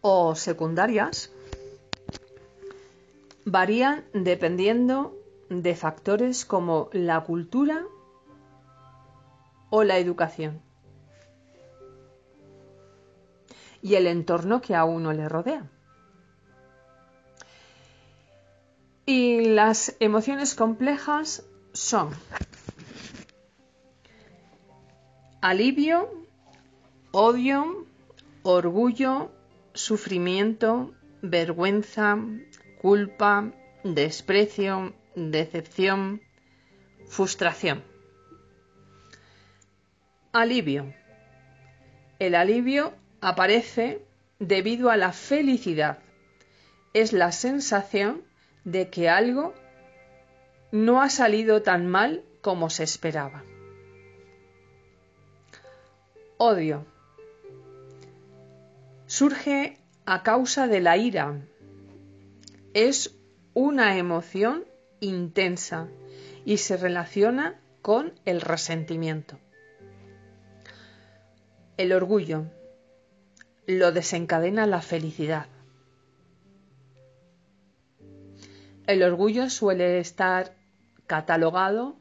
o secundarias varían dependiendo de factores como la cultura o la educación y el entorno que a uno le rodea. Y las emociones complejas son alivio, odio, orgullo, sufrimiento, vergüenza, culpa, desprecio, decepción, frustración. Alivio. El alivio aparece debido a la felicidad. Es la sensación de que algo no ha salido tan mal como se esperaba. Odio. Surge a causa de la ira. Es una emoción intensa y se relaciona con el resentimiento. El orgullo. lo desencadena la felicidad. El orgullo suele estar catalogado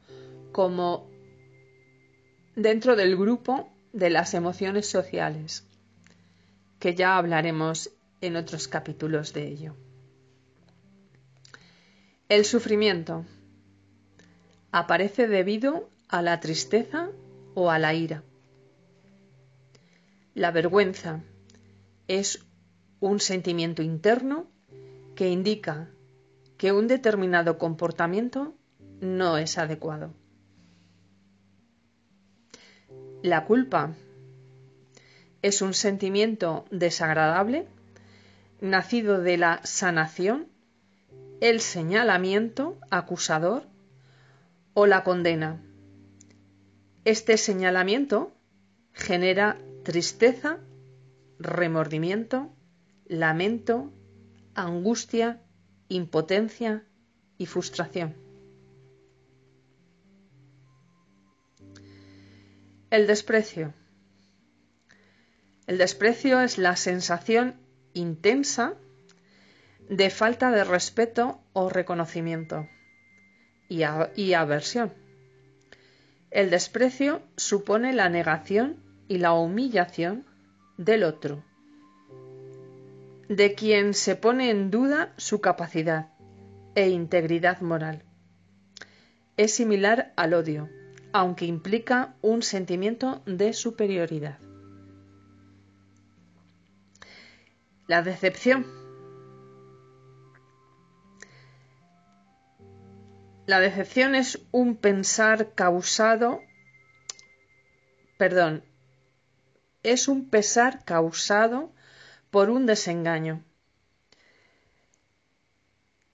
como dentro del grupo de las emociones sociales, que ya hablaremos en otros capítulos de ello. El sufrimiento aparece debido a la tristeza o a la ira. La vergüenza es un sentimiento interno que indica que un determinado comportamiento no es adecuado. La culpa es un sentimiento desagradable nacido de la sanación, el señalamiento acusador o la condena. Este señalamiento genera tristeza, remordimiento, lamento, angustia, impotencia y frustración. El desprecio. El desprecio es la sensación intensa de falta de respeto o reconocimiento y, aversión. El desprecio supone la negación y la humillación del otro, de quien se pone en duda su capacidad e integridad moral. Es similar al odio, aunque implica un sentimiento de superioridad. La decepción La decepción es un pensar causado, perdón, es un pesar causado por un desengaño.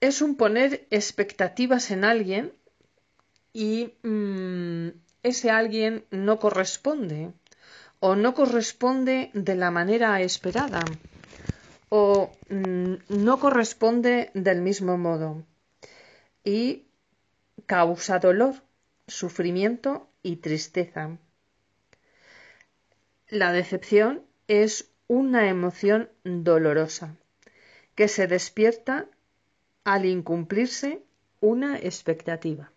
Es un poner expectativas en alguien y mm, ese alguien no corresponde o no corresponde de la manera esperada o mm, no corresponde del mismo modo. Y causa dolor, sufrimiento y tristeza. La decepción es una emoción dolorosa que se despierta al incumplirse una expectativa.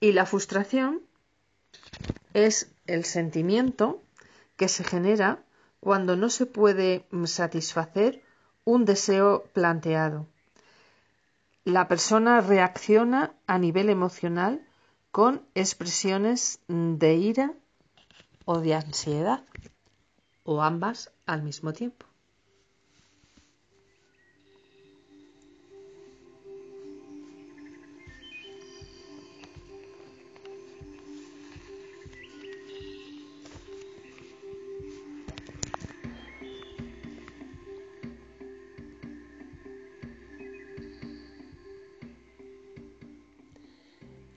Y la frustración es el sentimiento que se genera cuando no se puede satisfacer un deseo planteado la persona reacciona a nivel emocional con expresiones de ira o de ansiedad, o ambas al mismo tiempo.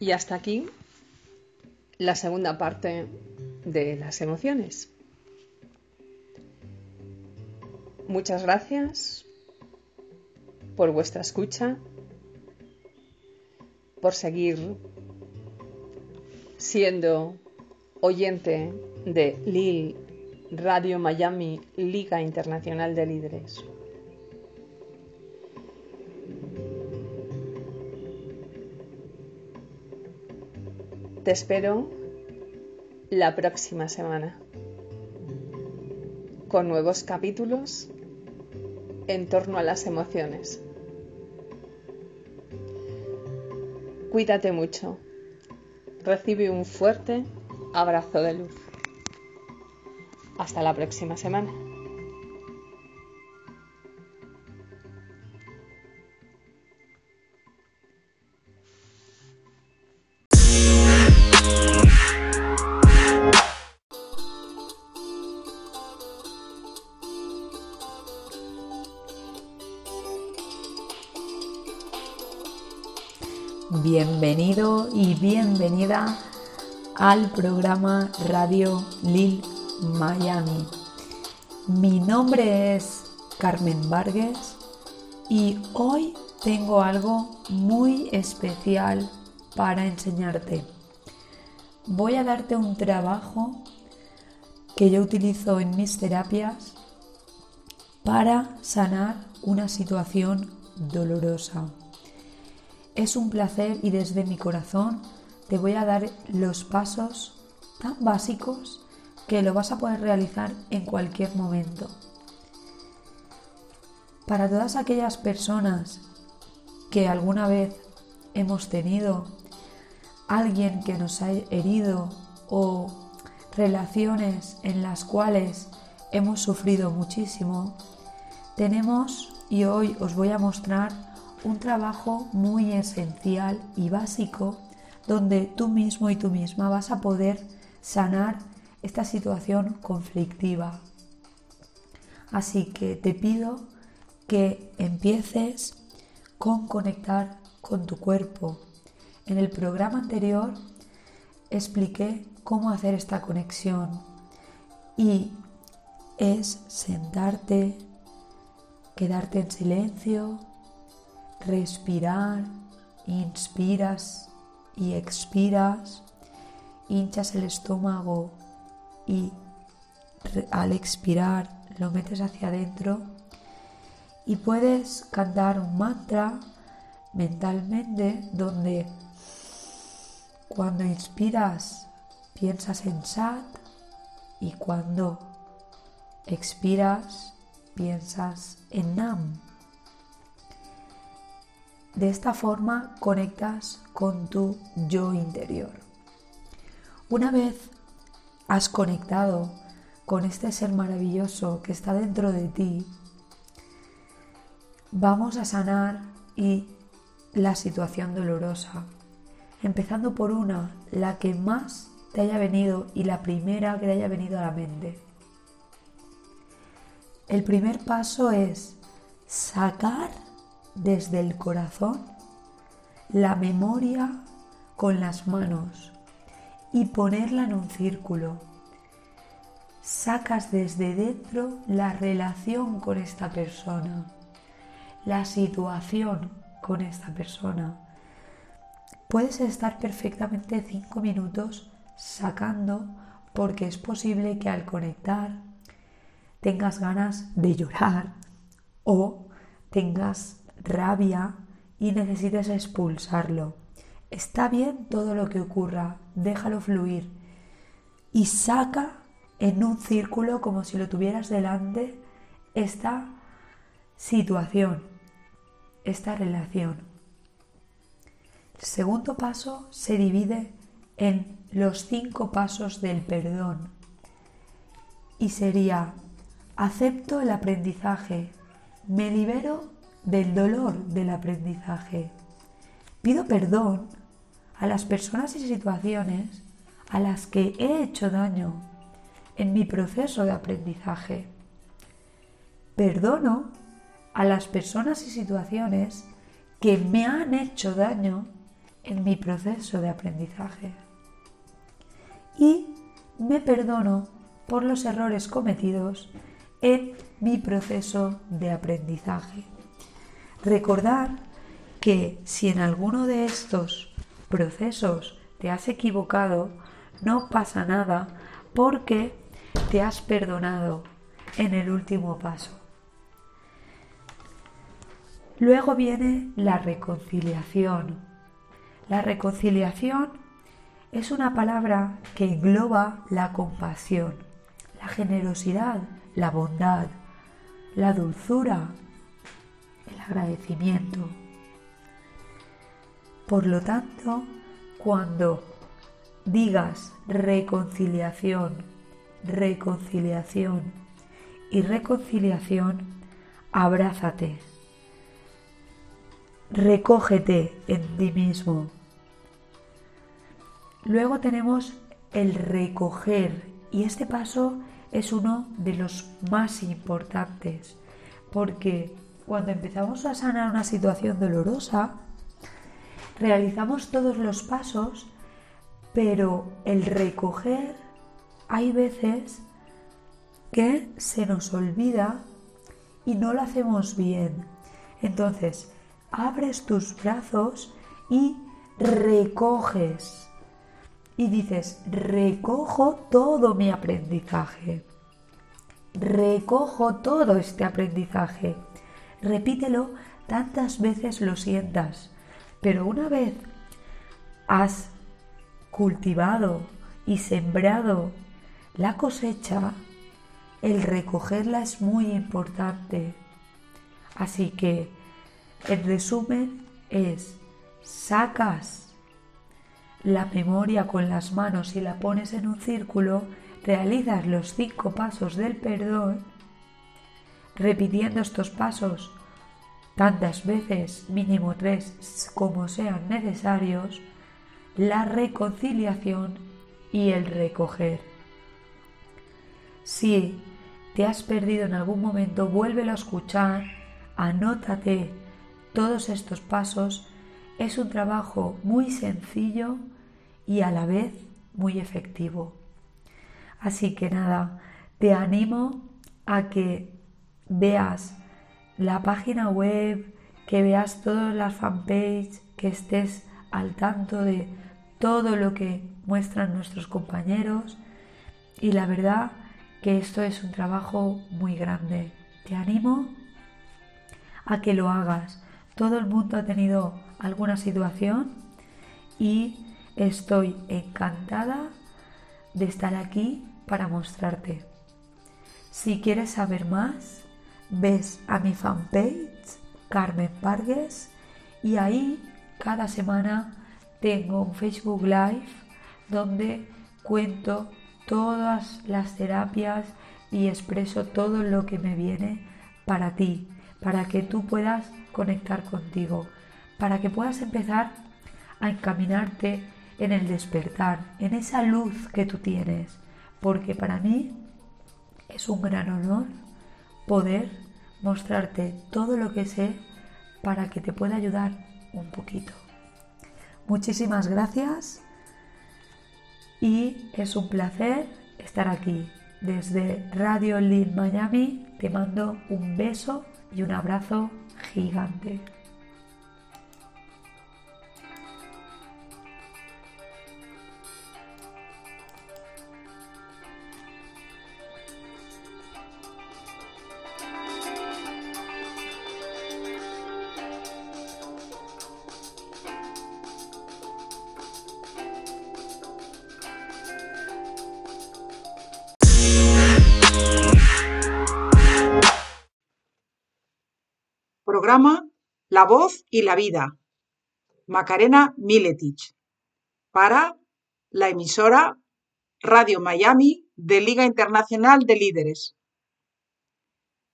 Y hasta aquí la segunda parte de las emociones. Muchas gracias por vuestra escucha, por seguir siendo oyente de LIL Radio Miami Liga Internacional de Líderes. Te espero la próxima semana con nuevos capítulos en torno a las emociones. Cuídate mucho. Recibe un fuerte abrazo de luz. Hasta la próxima semana. Bienvenida al programa Radio Lil Miami. Mi nombre es Carmen Vargas y hoy tengo algo muy especial para enseñarte. Voy a darte un trabajo que yo utilizo en mis terapias para sanar una situación dolorosa. Es un placer y desde mi corazón te voy a dar los pasos tan básicos que lo vas a poder realizar en cualquier momento. Para todas aquellas personas que alguna vez hemos tenido alguien que nos ha herido o relaciones en las cuales hemos sufrido muchísimo, tenemos y hoy os voy a mostrar un trabajo muy esencial y básico donde tú mismo y tú misma vas a poder sanar esta situación conflictiva. Así que te pido que empieces con conectar con tu cuerpo. En el programa anterior expliqué cómo hacer esta conexión y es sentarte, quedarte en silencio, respirar, inspiras y expiras, hinchas el estómago y al expirar lo metes hacia adentro y puedes cantar un mantra mentalmente donde cuando inspiras piensas en Sat y cuando expiras piensas en Nam. De esta forma conectas con tu yo interior. Una vez has conectado con este ser maravilloso que está dentro de ti, vamos a sanar y la situación dolorosa, empezando por una, la que más te haya venido y la primera que te haya venido a la mente. El primer paso es sacar desde el corazón la memoria con las manos y ponerla en un círculo. Sacas desde dentro la relación con esta persona, la situación con esta persona. Puedes estar perfectamente cinco minutos sacando porque es posible que al conectar tengas ganas de llorar o tengas rabia y necesites expulsarlo. Está bien todo lo que ocurra, déjalo fluir y saca en un círculo como si lo tuvieras delante esta situación, esta relación. El segundo paso se divide en los cinco pasos del perdón y sería acepto el aprendizaje, me libero del dolor del aprendizaje. Pido perdón a las personas y situaciones a las que he hecho daño en mi proceso de aprendizaje. Perdono a las personas y situaciones que me han hecho daño en mi proceso de aprendizaje. Y me perdono por los errores cometidos en mi proceso de aprendizaje. Recordar que si en alguno de estos procesos te has equivocado, no pasa nada porque te has perdonado en el último paso. Luego viene la reconciliación. La reconciliación es una palabra que engloba la compasión, la generosidad, la bondad, la dulzura, el agradecimiento. Por lo tanto, cuando digas reconciliación, reconciliación y reconciliación, abrázate, recógete en ti mismo. Luego tenemos el recoger y este paso es uno de los más importantes porque cuando empezamos a sanar una situación dolorosa, realizamos todos los pasos, pero el recoger hay veces que se nos olvida y no lo hacemos bien. Entonces, abres tus brazos y recoges. y dices, recojo todo mi aprendizaje. Recojo todo este aprendizaje. Repítelo tantas veces lo sientas, pero una vez has cultivado y sembrado la cosecha, el recogerla es muy importante. Así que, en resumen, es sacas la memoria con las manos y la pones en un círculo, realizas los cinco pasos del perdón, repitiendo estos pasos tantas veces, mínimo tres, como sean necesarios, la reconciliación y el recoger. Si te has perdido en algún momento, vuélvelo a escuchar, anótate todos estos pasos. Es un trabajo muy sencillo y a la vez muy efectivo. Así que nada, te animo a que veas la página web, que veas todas las fanpages, que estés al tanto de todo lo que muestran nuestros compañeros y la verdad que esto es un trabajo muy grande. Te animo a que lo hagas. Todo el mundo ha tenido alguna situación y estoy encantada de estar aquí para mostrarte. Si quieres saber más, ves a mi fanpage Carmen Vargas y ahí cada semana tengo un Facebook Live donde cuento todas las terapias y expreso todo lo que me viene para ti, para que tú puedas conectar contigo, para que puedas empezar a encaminarte en el despertar, en esa luz que tú tienes, porque para mí es un gran honor poder mostrarte todo lo que sé para que te pueda ayudar un poquito. Muchísimas gracias y es un placer estar aquí. Desde Radio Lil Miami te mando un beso y un abrazo gigante. La voz y la vida. Macarena Miletich. Para la emisora Radio Miami de Liga Internacional de Líderes.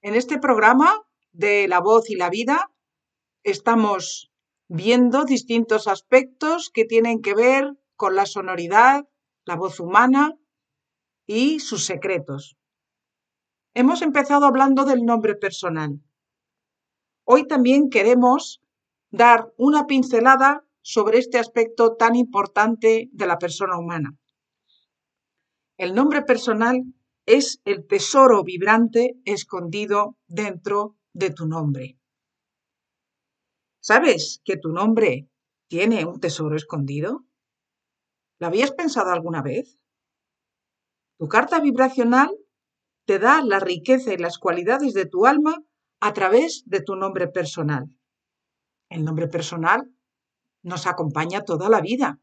En este programa de La voz y la vida estamos viendo distintos aspectos que tienen que ver con la sonoridad, la voz humana y sus secretos. Hemos empezado hablando del nombre personal. Hoy también queremos dar una pincelada sobre este aspecto tan importante de la persona humana. El nombre personal es el tesoro vibrante escondido dentro de tu nombre. ¿Sabes que tu nombre tiene un tesoro escondido? ¿Lo habías pensado alguna vez? Tu carta vibracional te da la riqueza y las cualidades de tu alma a través de tu nombre personal. El nombre personal nos acompaña toda la vida.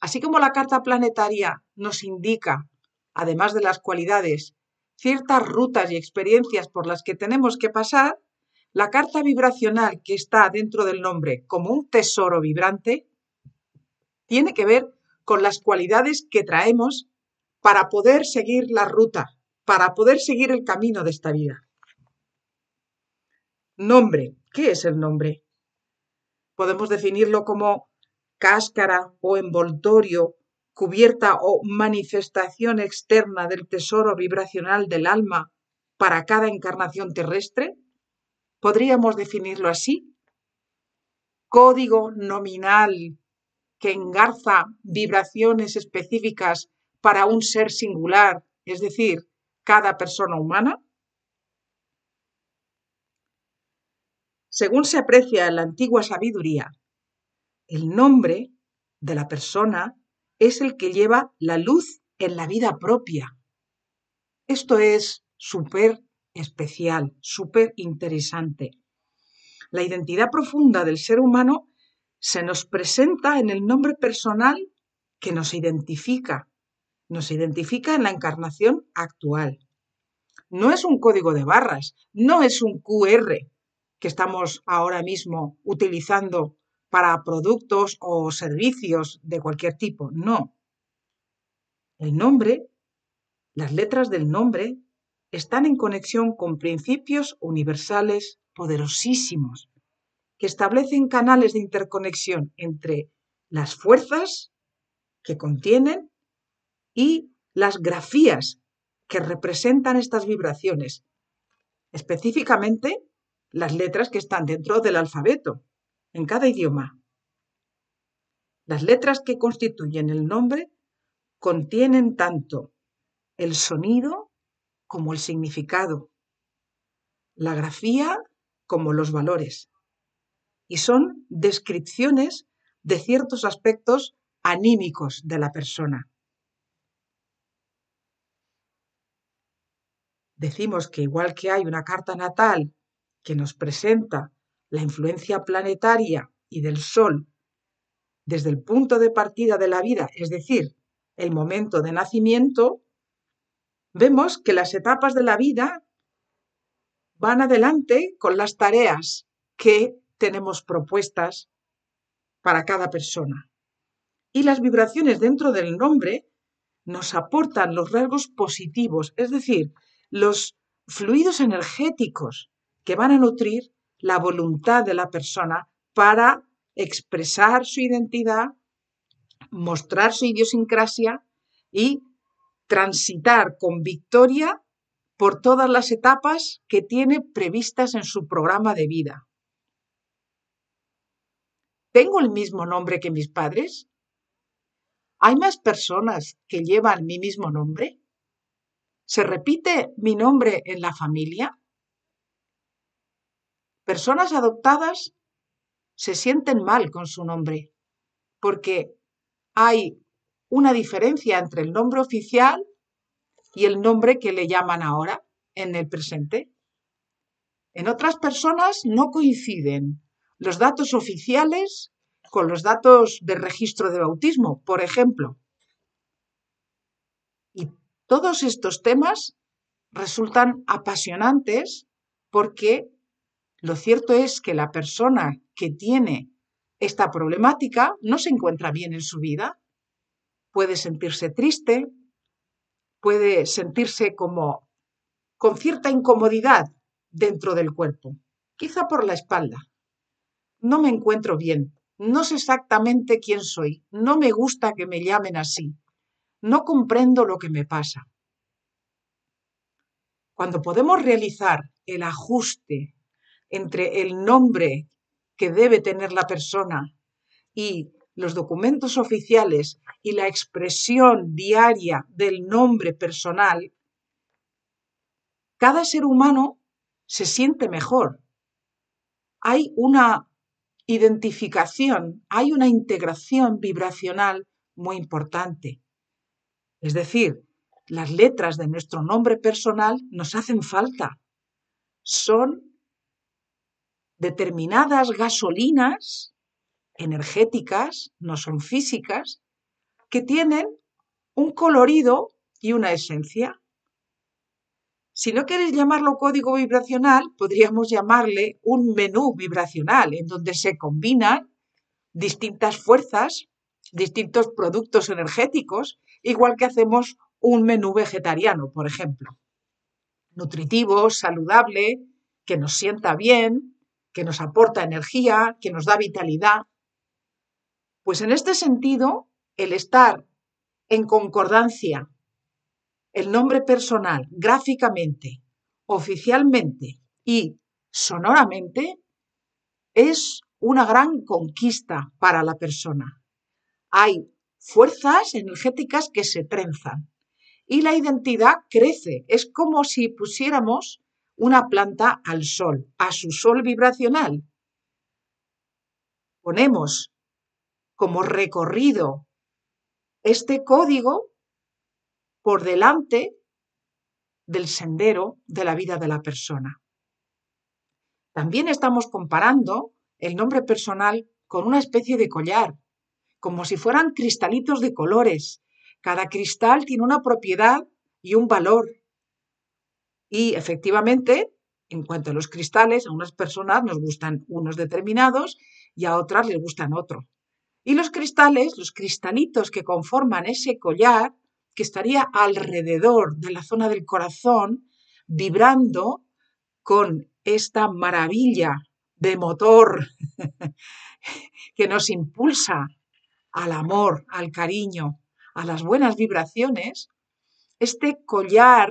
Así como la carta planetaria nos indica, además de las cualidades, ciertas rutas y experiencias por las que tenemos que pasar, la carta vibracional que está dentro del nombre como un tesoro vibrante tiene que ver con las cualidades que traemos para poder seguir la ruta, para poder seguir el camino de esta vida. Nombre. ¿Qué es el nombre? Podemos definirlo como cáscara o envoltorio, cubierta o manifestación externa del tesoro vibracional del alma para cada encarnación terrestre. ¿Podríamos definirlo así? Código nominal que engarza vibraciones específicas para un ser singular, es decir, cada persona humana. Según se aprecia en la antigua sabiduría, el nombre de la persona es el que lleva la luz en la vida propia. Esto es súper especial, súper interesante. La identidad profunda del ser humano se nos presenta en el nombre personal que nos identifica, nos identifica en la encarnación actual. No es un código de barras, no es un QR que estamos ahora mismo utilizando para productos o servicios de cualquier tipo, no. El nombre, las letras del nombre, están en conexión con principios universales poderosísimos que establecen canales de interconexión entre las fuerzas que contienen y las grafías que representan estas vibraciones, específicamente las letras que están dentro del alfabeto, en cada idioma. Las letras que constituyen el nombre contienen tanto el sonido como el significado, la grafía como los valores, y son descripciones de ciertos aspectos anímicos de la persona. Decimos que igual que hay una carta natal que nos presenta la influencia planetaria y del Sol desde el punto de partida de la vida, es decir, el momento de nacimiento, vemos que las etapas de la vida van adelante con las tareas que tenemos propuestas para cada persona. Y las vibraciones dentro del nombre nos aportan los rasgos positivos, es decir, los fluidos energéticos que van a nutrir la voluntad de la persona para expresar su identidad, mostrar su idiosincrasia y transitar con victoria por todas las etapas que tiene previstas en su programa de vida. ¿Tengo el mismo nombre que mis padres? ¿Hay más personas que llevan mi mismo nombre? ¿Se repite mi nombre en la familia? Personas adoptadas se sienten mal con su nombre porque hay una diferencia entre el nombre oficial y el nombre que le llaman ahora en el presente. En otras personas no coinciden los datos oficiales con los datos del registro de bautismo, por ejemplo. Y todos estos temas resultan apasionantes porque lo cierto es que la persona que tiene esta problemática no se encuentra bien en su vida. Puede sentirse triste, puede sentirse como con cierta incomodidad dentro del cuerpo, quizá por la espalda. No me encuentro bien, no sé exactamente quién soy, no me gusta que me llamen así, no comprendo lo que me pasa. Cuando podemos realizar el ajuste entre el nombre que debe tener la persona y los documentos oficiales y la expresión diaria del nombre personal, cada ser humano se siente mejor. Hay una identificación, hay una integración vibracional muy importante. Es decir, las letras de nuestro nombre personal nos hacen falta. Son determinadas gasolinas energéticas, no son físicas, que tienen un colorido y una esencia. Si no queréis llamarlo código vibracional, podríamos llamarle un menú vibracional, en donde se combinan distintas fuerzas, distintos productos energéticos, igual que hacemos un menú vegetariano, por ejemplo. Nutritivo, saludable, que nos sienta bien, que nos aporta energía, que nos da vitalidad. Pues en este sentido, el estar en concordancia, el nombre personal, gráficamente, oficialmente y sonoramente, es una gran conquista para la persona. Hay fuerzas energéticas que se trenzan y la identidad crece. Es como si pusiéramos una planta al sol, a su sol vibracional. Ponemos como recorrido este código por delante del sendero de la vida de la persona. También estamos comparando el nombre personal con una especie de collar, como si fueran cristalitos de colores. Cada cristal tiene una propiedad y un valor. Y efectivamente, en cuanto a los cristales, a unas personas nos gustan unos determinados y a otras les gustan otros. Y los cristales, los cristalitos que conforman ese collar, que estaría alrededor de la zona del corazón, vibrando con esta maravilla de motor (laughs) que nos impulsa al amor, al cariño, a las buenas vibraciones, este collar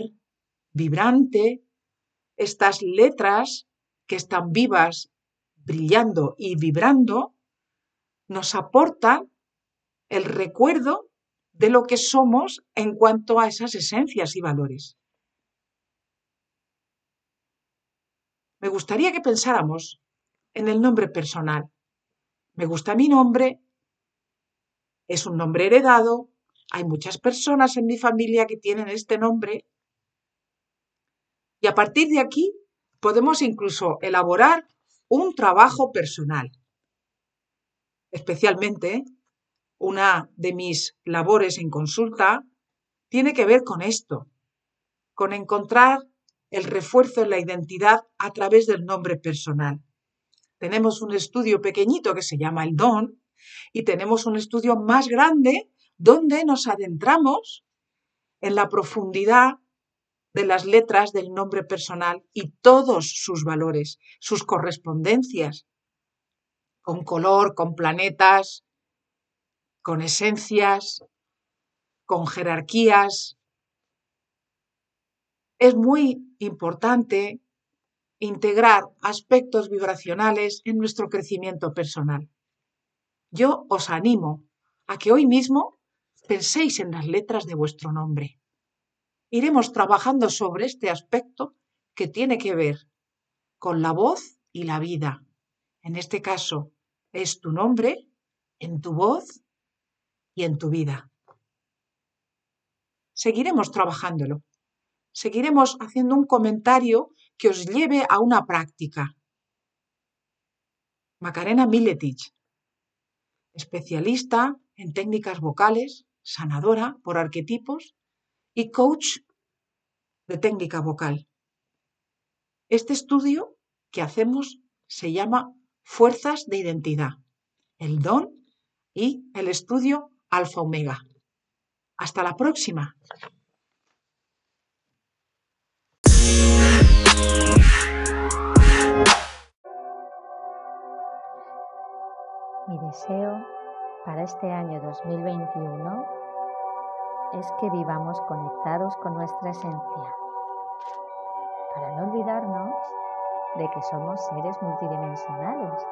vibrante, estas letras que están vivas, brillando y vibrando, nos aportan el recuerdo de lo que somos en cuanto a esas esencias y valores. Me gustaría que pensáramos en el nombre personal. Me gusta mi nombre, es un nombre heredado, hay muchas personas en mi familia que tienen este nombre. Y a partir de aquí podemos incluso elaborar un trabajo personal. Especialmente una de mis labores en consulta tiene que ver con esto, con encontrar el refuerzo en la identidad a través del nombre personal. Tenemos un estudio pequeñito que se llama el don y tenemos un estudio más grande donde nos adentramos en la profundidad de las letras del nombre personal y todos sus valores, sus correspondencias, con color, con planetas, con esencias, con jerarquías. Es muy importante integrar aspectos vibracionales en nuestro crecimiento personal. Yo os animo a que hoy mismo penséis en las letras de vuestro nombre. Iremos trabajando sobre este aspecto que tiene que ver con la voz y la vida. En este caso, es tu nombre en tu voz y en tu vida. Seguiremos trabajándolo. Seguiremos haciendo un comentario que os lleve a una práctica. Macarena Miletich, especialista en técnicas vocales, sanadora por arquetipos y coach de técnica vocal. Este estudio que hacemos se llama Fuerzas de Identidad, el don y el estudio Alfa Omega. Hasta la próxima. Mi deseo para este año 2021 es que vivamos conectados con nuestra esencia, para no olvidarnos de que somos seres multidimensionales,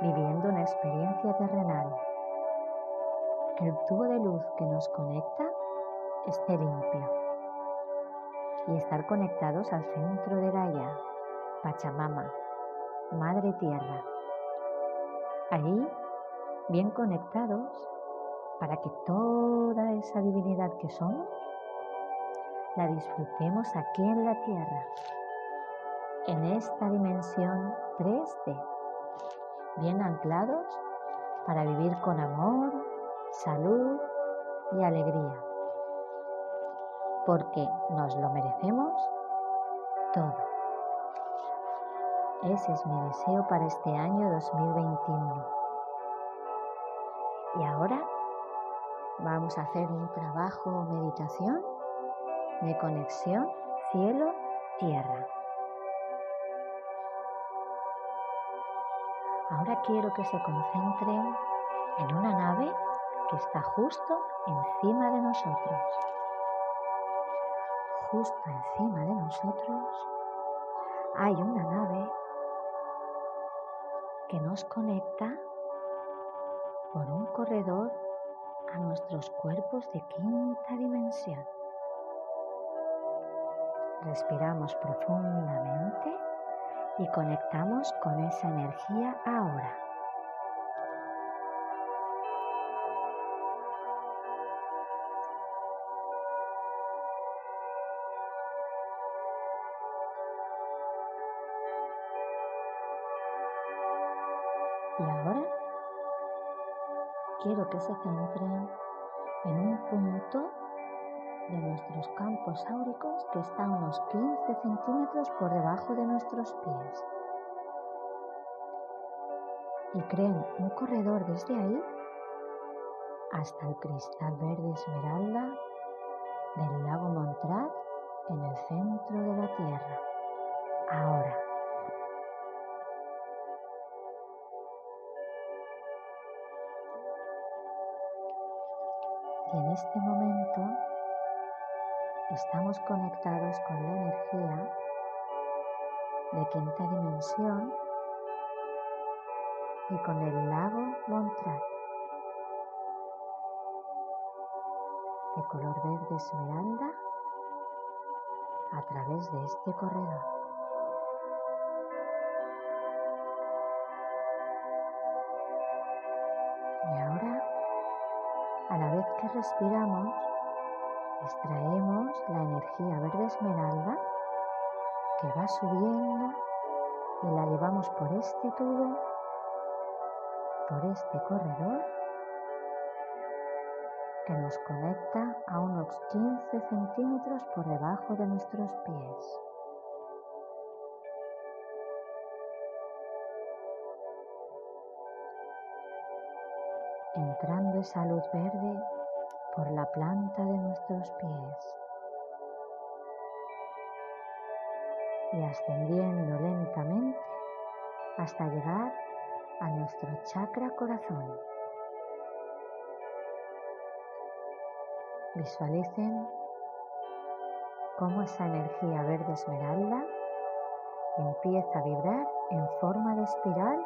viviendo una experiencia terrenal. El tubo de luz que nos conecta esté limpio. Y estar conectados al centro de Gaia, Pachamama, Madre Tierra. Ahí, bien conectados, para que toda esa divinidad que somos la disfrutemos aquí en la Tierra, en esta dimensión 3D, bien anclados para vivir con amor, salud y alegría, porque nos lo merecemos todo. Ese es mi deseo para este año 2021. Y ahora vamos a hacer un trabajo o meditación de conexión cielo-tierra. Ahora quiero que se concentren en una nave que está justo encima de nosotros. Justo encima de nosotros hay una nave que nos conecta por un corredor a nuestros cuerpos de quinta dimensión. Respiramos profundamente y conectamos con esa energía ahora. Que se centren en un punto de nuestros campos áuricos que está a unos 15 centímetros por debajo de nuestros pies. Y creen un corredor desde ahí hasta el cristal verde esmeralda del lago Montrat en el centro de la Tierra. Ahora. Y en este momento estamos conectados con la energía de quinta dimensión y con el lago Montrat de color verde esmeralda a través de este corredor. Que respiramos, extraemos la energía verde esmeralda que va subiendo y la llevamos por este tubo, por este corredor que nos conecta a unos 15 centímetros por debajo de nuestros pies. Entrando esa luz verde por la planta de nuestros pies y ascendiendo lentamente hasta llegar a nuestro chakra corazón. Visualicen cómo esa energía verde esmeralda empieza a vibrar en forma de espiral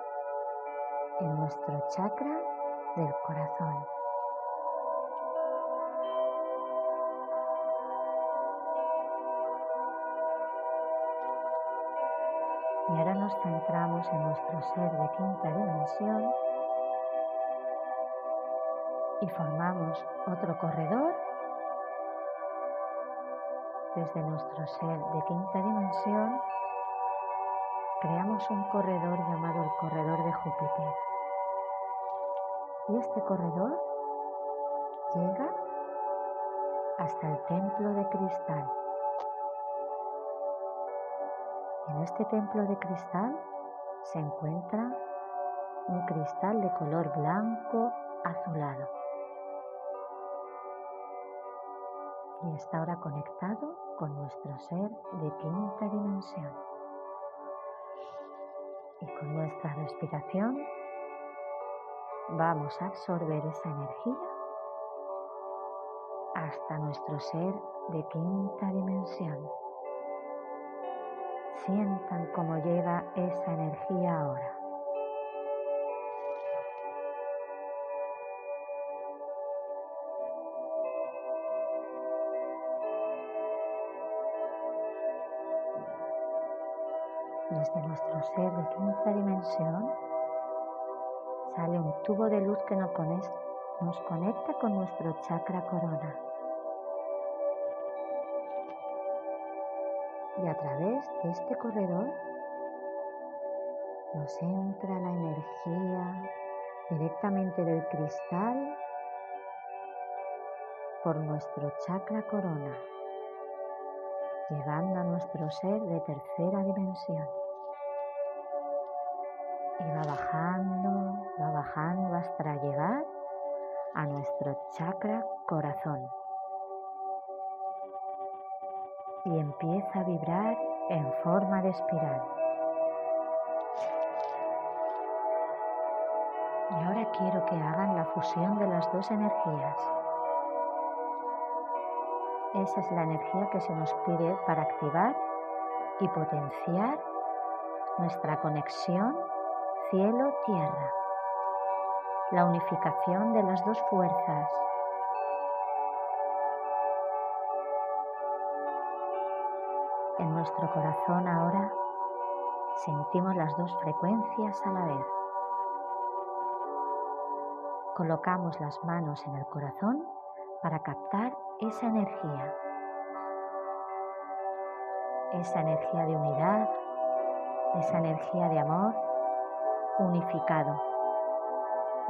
en nuestro chakra del corazón. Y ahora nos centramos en nuestro ser de quinta dimensión y formamos otro corredor desde nuestro ser de quinta dimensión. Creamos un corredor llamado el corredor de Júpiter. Y este corredor llega hasta el templo de cristal. En este templo de cristal se encuentra un cristal de color blanco azulado. Y está ahora conectado con nuestro ser de quinta dimensión. Y con nuestra respiración vamos a absorber esa energía hasta nuestro ser de quinta dimensión. Sientan cómo llega esa energía ahora. Desde nuestro ser de quinta dimensión sale un tubo de luz que nos conecta con nuestro chakra corona. Y a través de este corredor nos entra la energía directamente del cristal por nuestro chakra corona, llegando a nuestro ser de tercera dimensión. Y va bajando, va bajando hasta llegar a nuestro chakra corazón. Y empieza a vibrar en forma de espiral. Y ahora quiero que hagan la fusión de las dos energías. Esa es la energía que se nos pide para activar y potenciar nuestra conexión cielo-tierra. La unificación de las dos fuerzas. En nuestro corazón ahora sentimos las dos frecuencias a la vez. Colocamos las manos en el corazón para captar esa energía, esa energía de unidad, esa energía de amor unificado.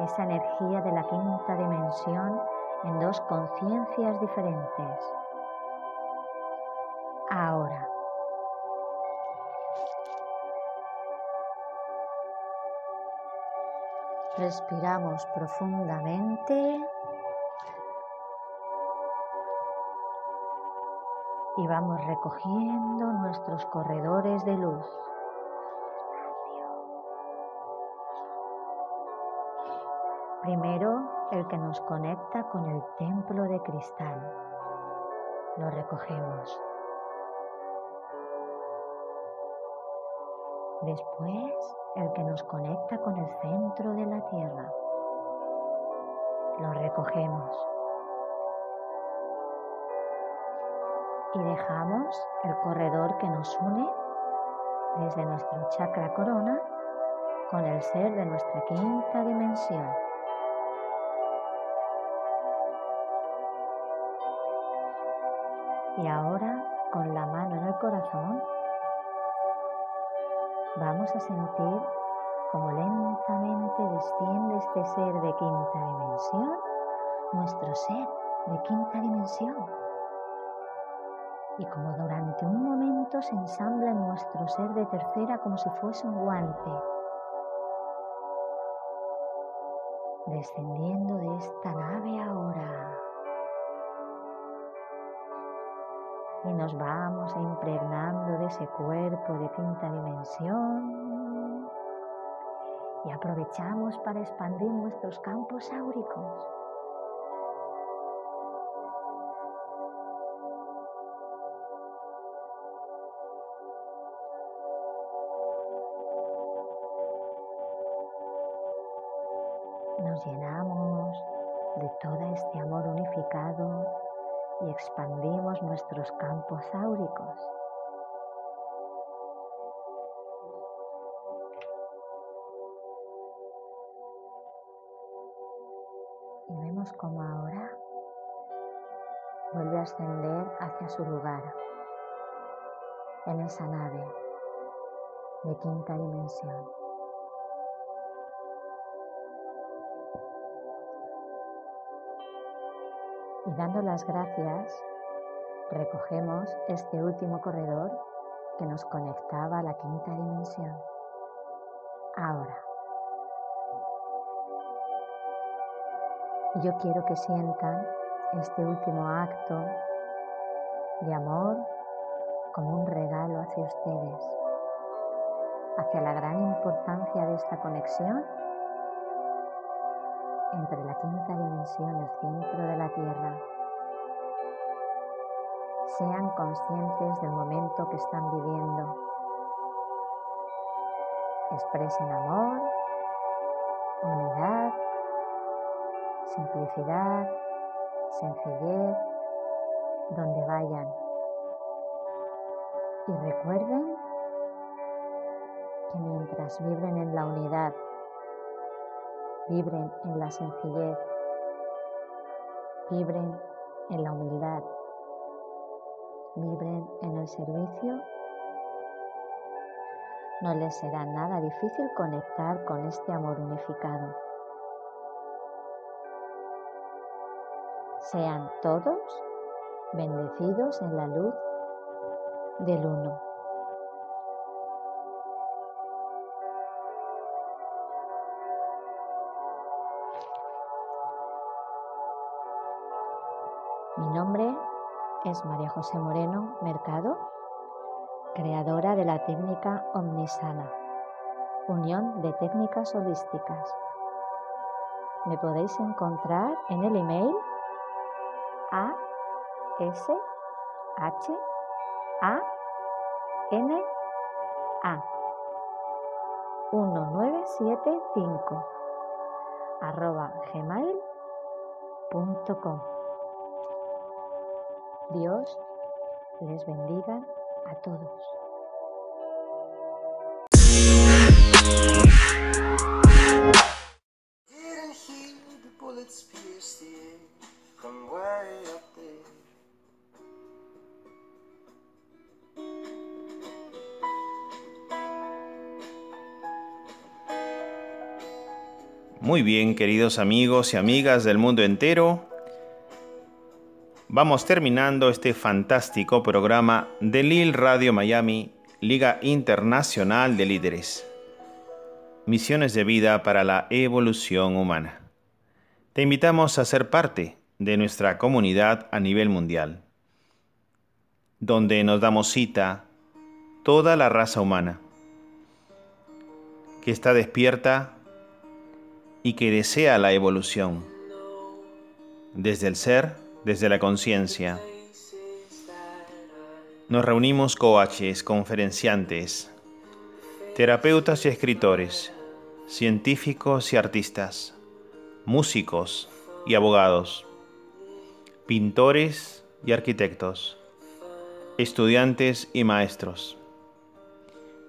esa energía de la quinta dimensión en dos conciencias diferentes. Ahora. Respiramos profundamente y vamos recogiendo nuestros corredores de luz. Primero, el que nos conecta con el templo de cristal. Lo recogemos. Después, el que nos conecta con el centro de la Tierra. Lo recogemos. Y dejamos el corredor que nos une desde nuestro chakra corona con el ser de nuestra quinta dimensión. Y ahora, con la mano en el corazón, vamos a sentir como lentamente desciende este ser de quinta dimensión, nuestro ser de quinta dimensión. Y como durante un momento se ensambla en nuestro ser de tercera como si fuese un guante, descendiendo de esta nave ahora. Y nos vamos impregnando de ese cuerpo de quinta dimensión y aprovechamos para expandir nuestros campos áuricos. Nos llenamos de todo este amor unificado y expandimos nuestros campos áuricos. Y vemos como ahora vuelve a ascender hacia su lugar, en esa nave de quinta dimensión. Y dando las gracias recogemos este último corredor que nos conectaba a la quinta dimensión. Ahora. Yo quiero que sientan este último acto de amor como un regalo hacia ustedes, hacia la gran importancia de esta conexión entre la quinta dimensión y el centro de la Tierra. Sean conscientes del momento que están viviendo. Expresen amor, unidad, simplicidad, sencillez, donde vayan. Y recuerden que mientras vibren en la unidad vibren en la sencillez, vibren en la humildad, vibren en el servicio, no les será nada difícil conectar con este amor unificado. Sean todos bendecidos en la luz del uno. Mi nombre es María José Moreno Mercado, creadora de la técnica Omnisana, Unión de Técnicas Holísticas. Me podéis encontrar en el email a s h a n a 1975 arroba gmail.com Dios les bendiga a todos. Muy bien, queridos amigos y amigas del mundo entero, Vamos terminando este fantástico programa de Lil Radio Miami, Liga Internacional de Líderes. Misiones de vida para la evolución humana. Te invitamos a ser parte de nuestra comunidad a nivel mundial, donde nos damos cita toda la raza humana, que está despierta y que desea la evolución, desde el ser, desde la conciencia. Nos reunimos coaches, conferenciantes, terapeutas y escritores, científicos y artistas, músicos y abogados, pintores y arquitectos, estudiantes y maestros,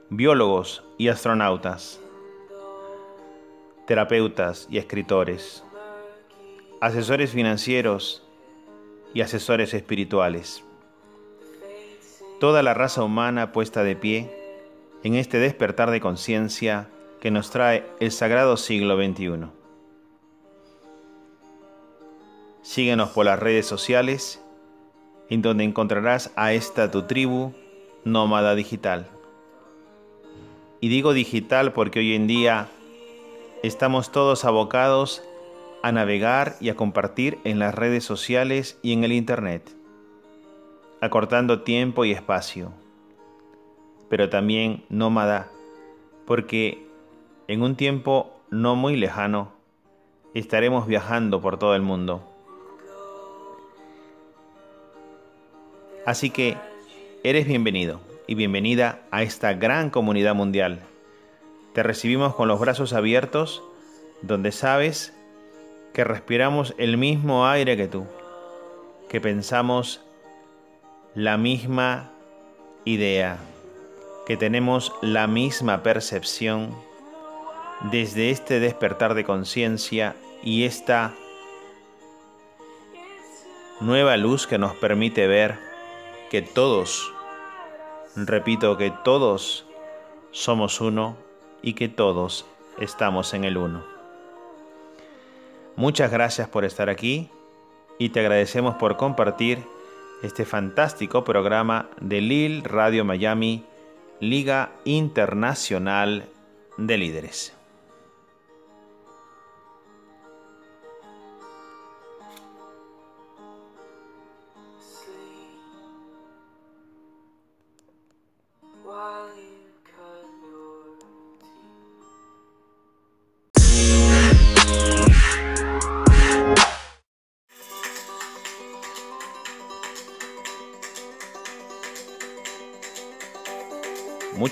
biólogos y astronautas, terapeutas y escritores, asesores financieros y asesores espirituales. Toda la raza humana puesta de pie en este despertar de conciencia que nos trae el sagrado siglo XXI. Síguenos por las redes sociales, en donde encontrarás a esta tu tribu nómada digital. Y digo digital porque hoy en día estamos todos abocados a navegar y a compartir en las redes sociales y en el Internet, acortando tiempo y espacio, pero también nómada, porque en un tiempo no muy lejano estaremos viajando por todo el mundo. Así que eres bienvenido y bienvenida a esta gran comunidad mundial te recibimos con los brazos abiertos, donde sabes que respiramos el mismo aire que tú, que pensamos la misma idea, que tenemos la misma percepción desde este despertar de conciencia y esta nueva luz que nos permite ver que todos, repito que todos somos uno y que todos estamos en el uno. Muchas gracias por estar aquí y te agradecemos por compartir este fantástico programa de Lil Radio Miami, Liga Internacional de Líderes.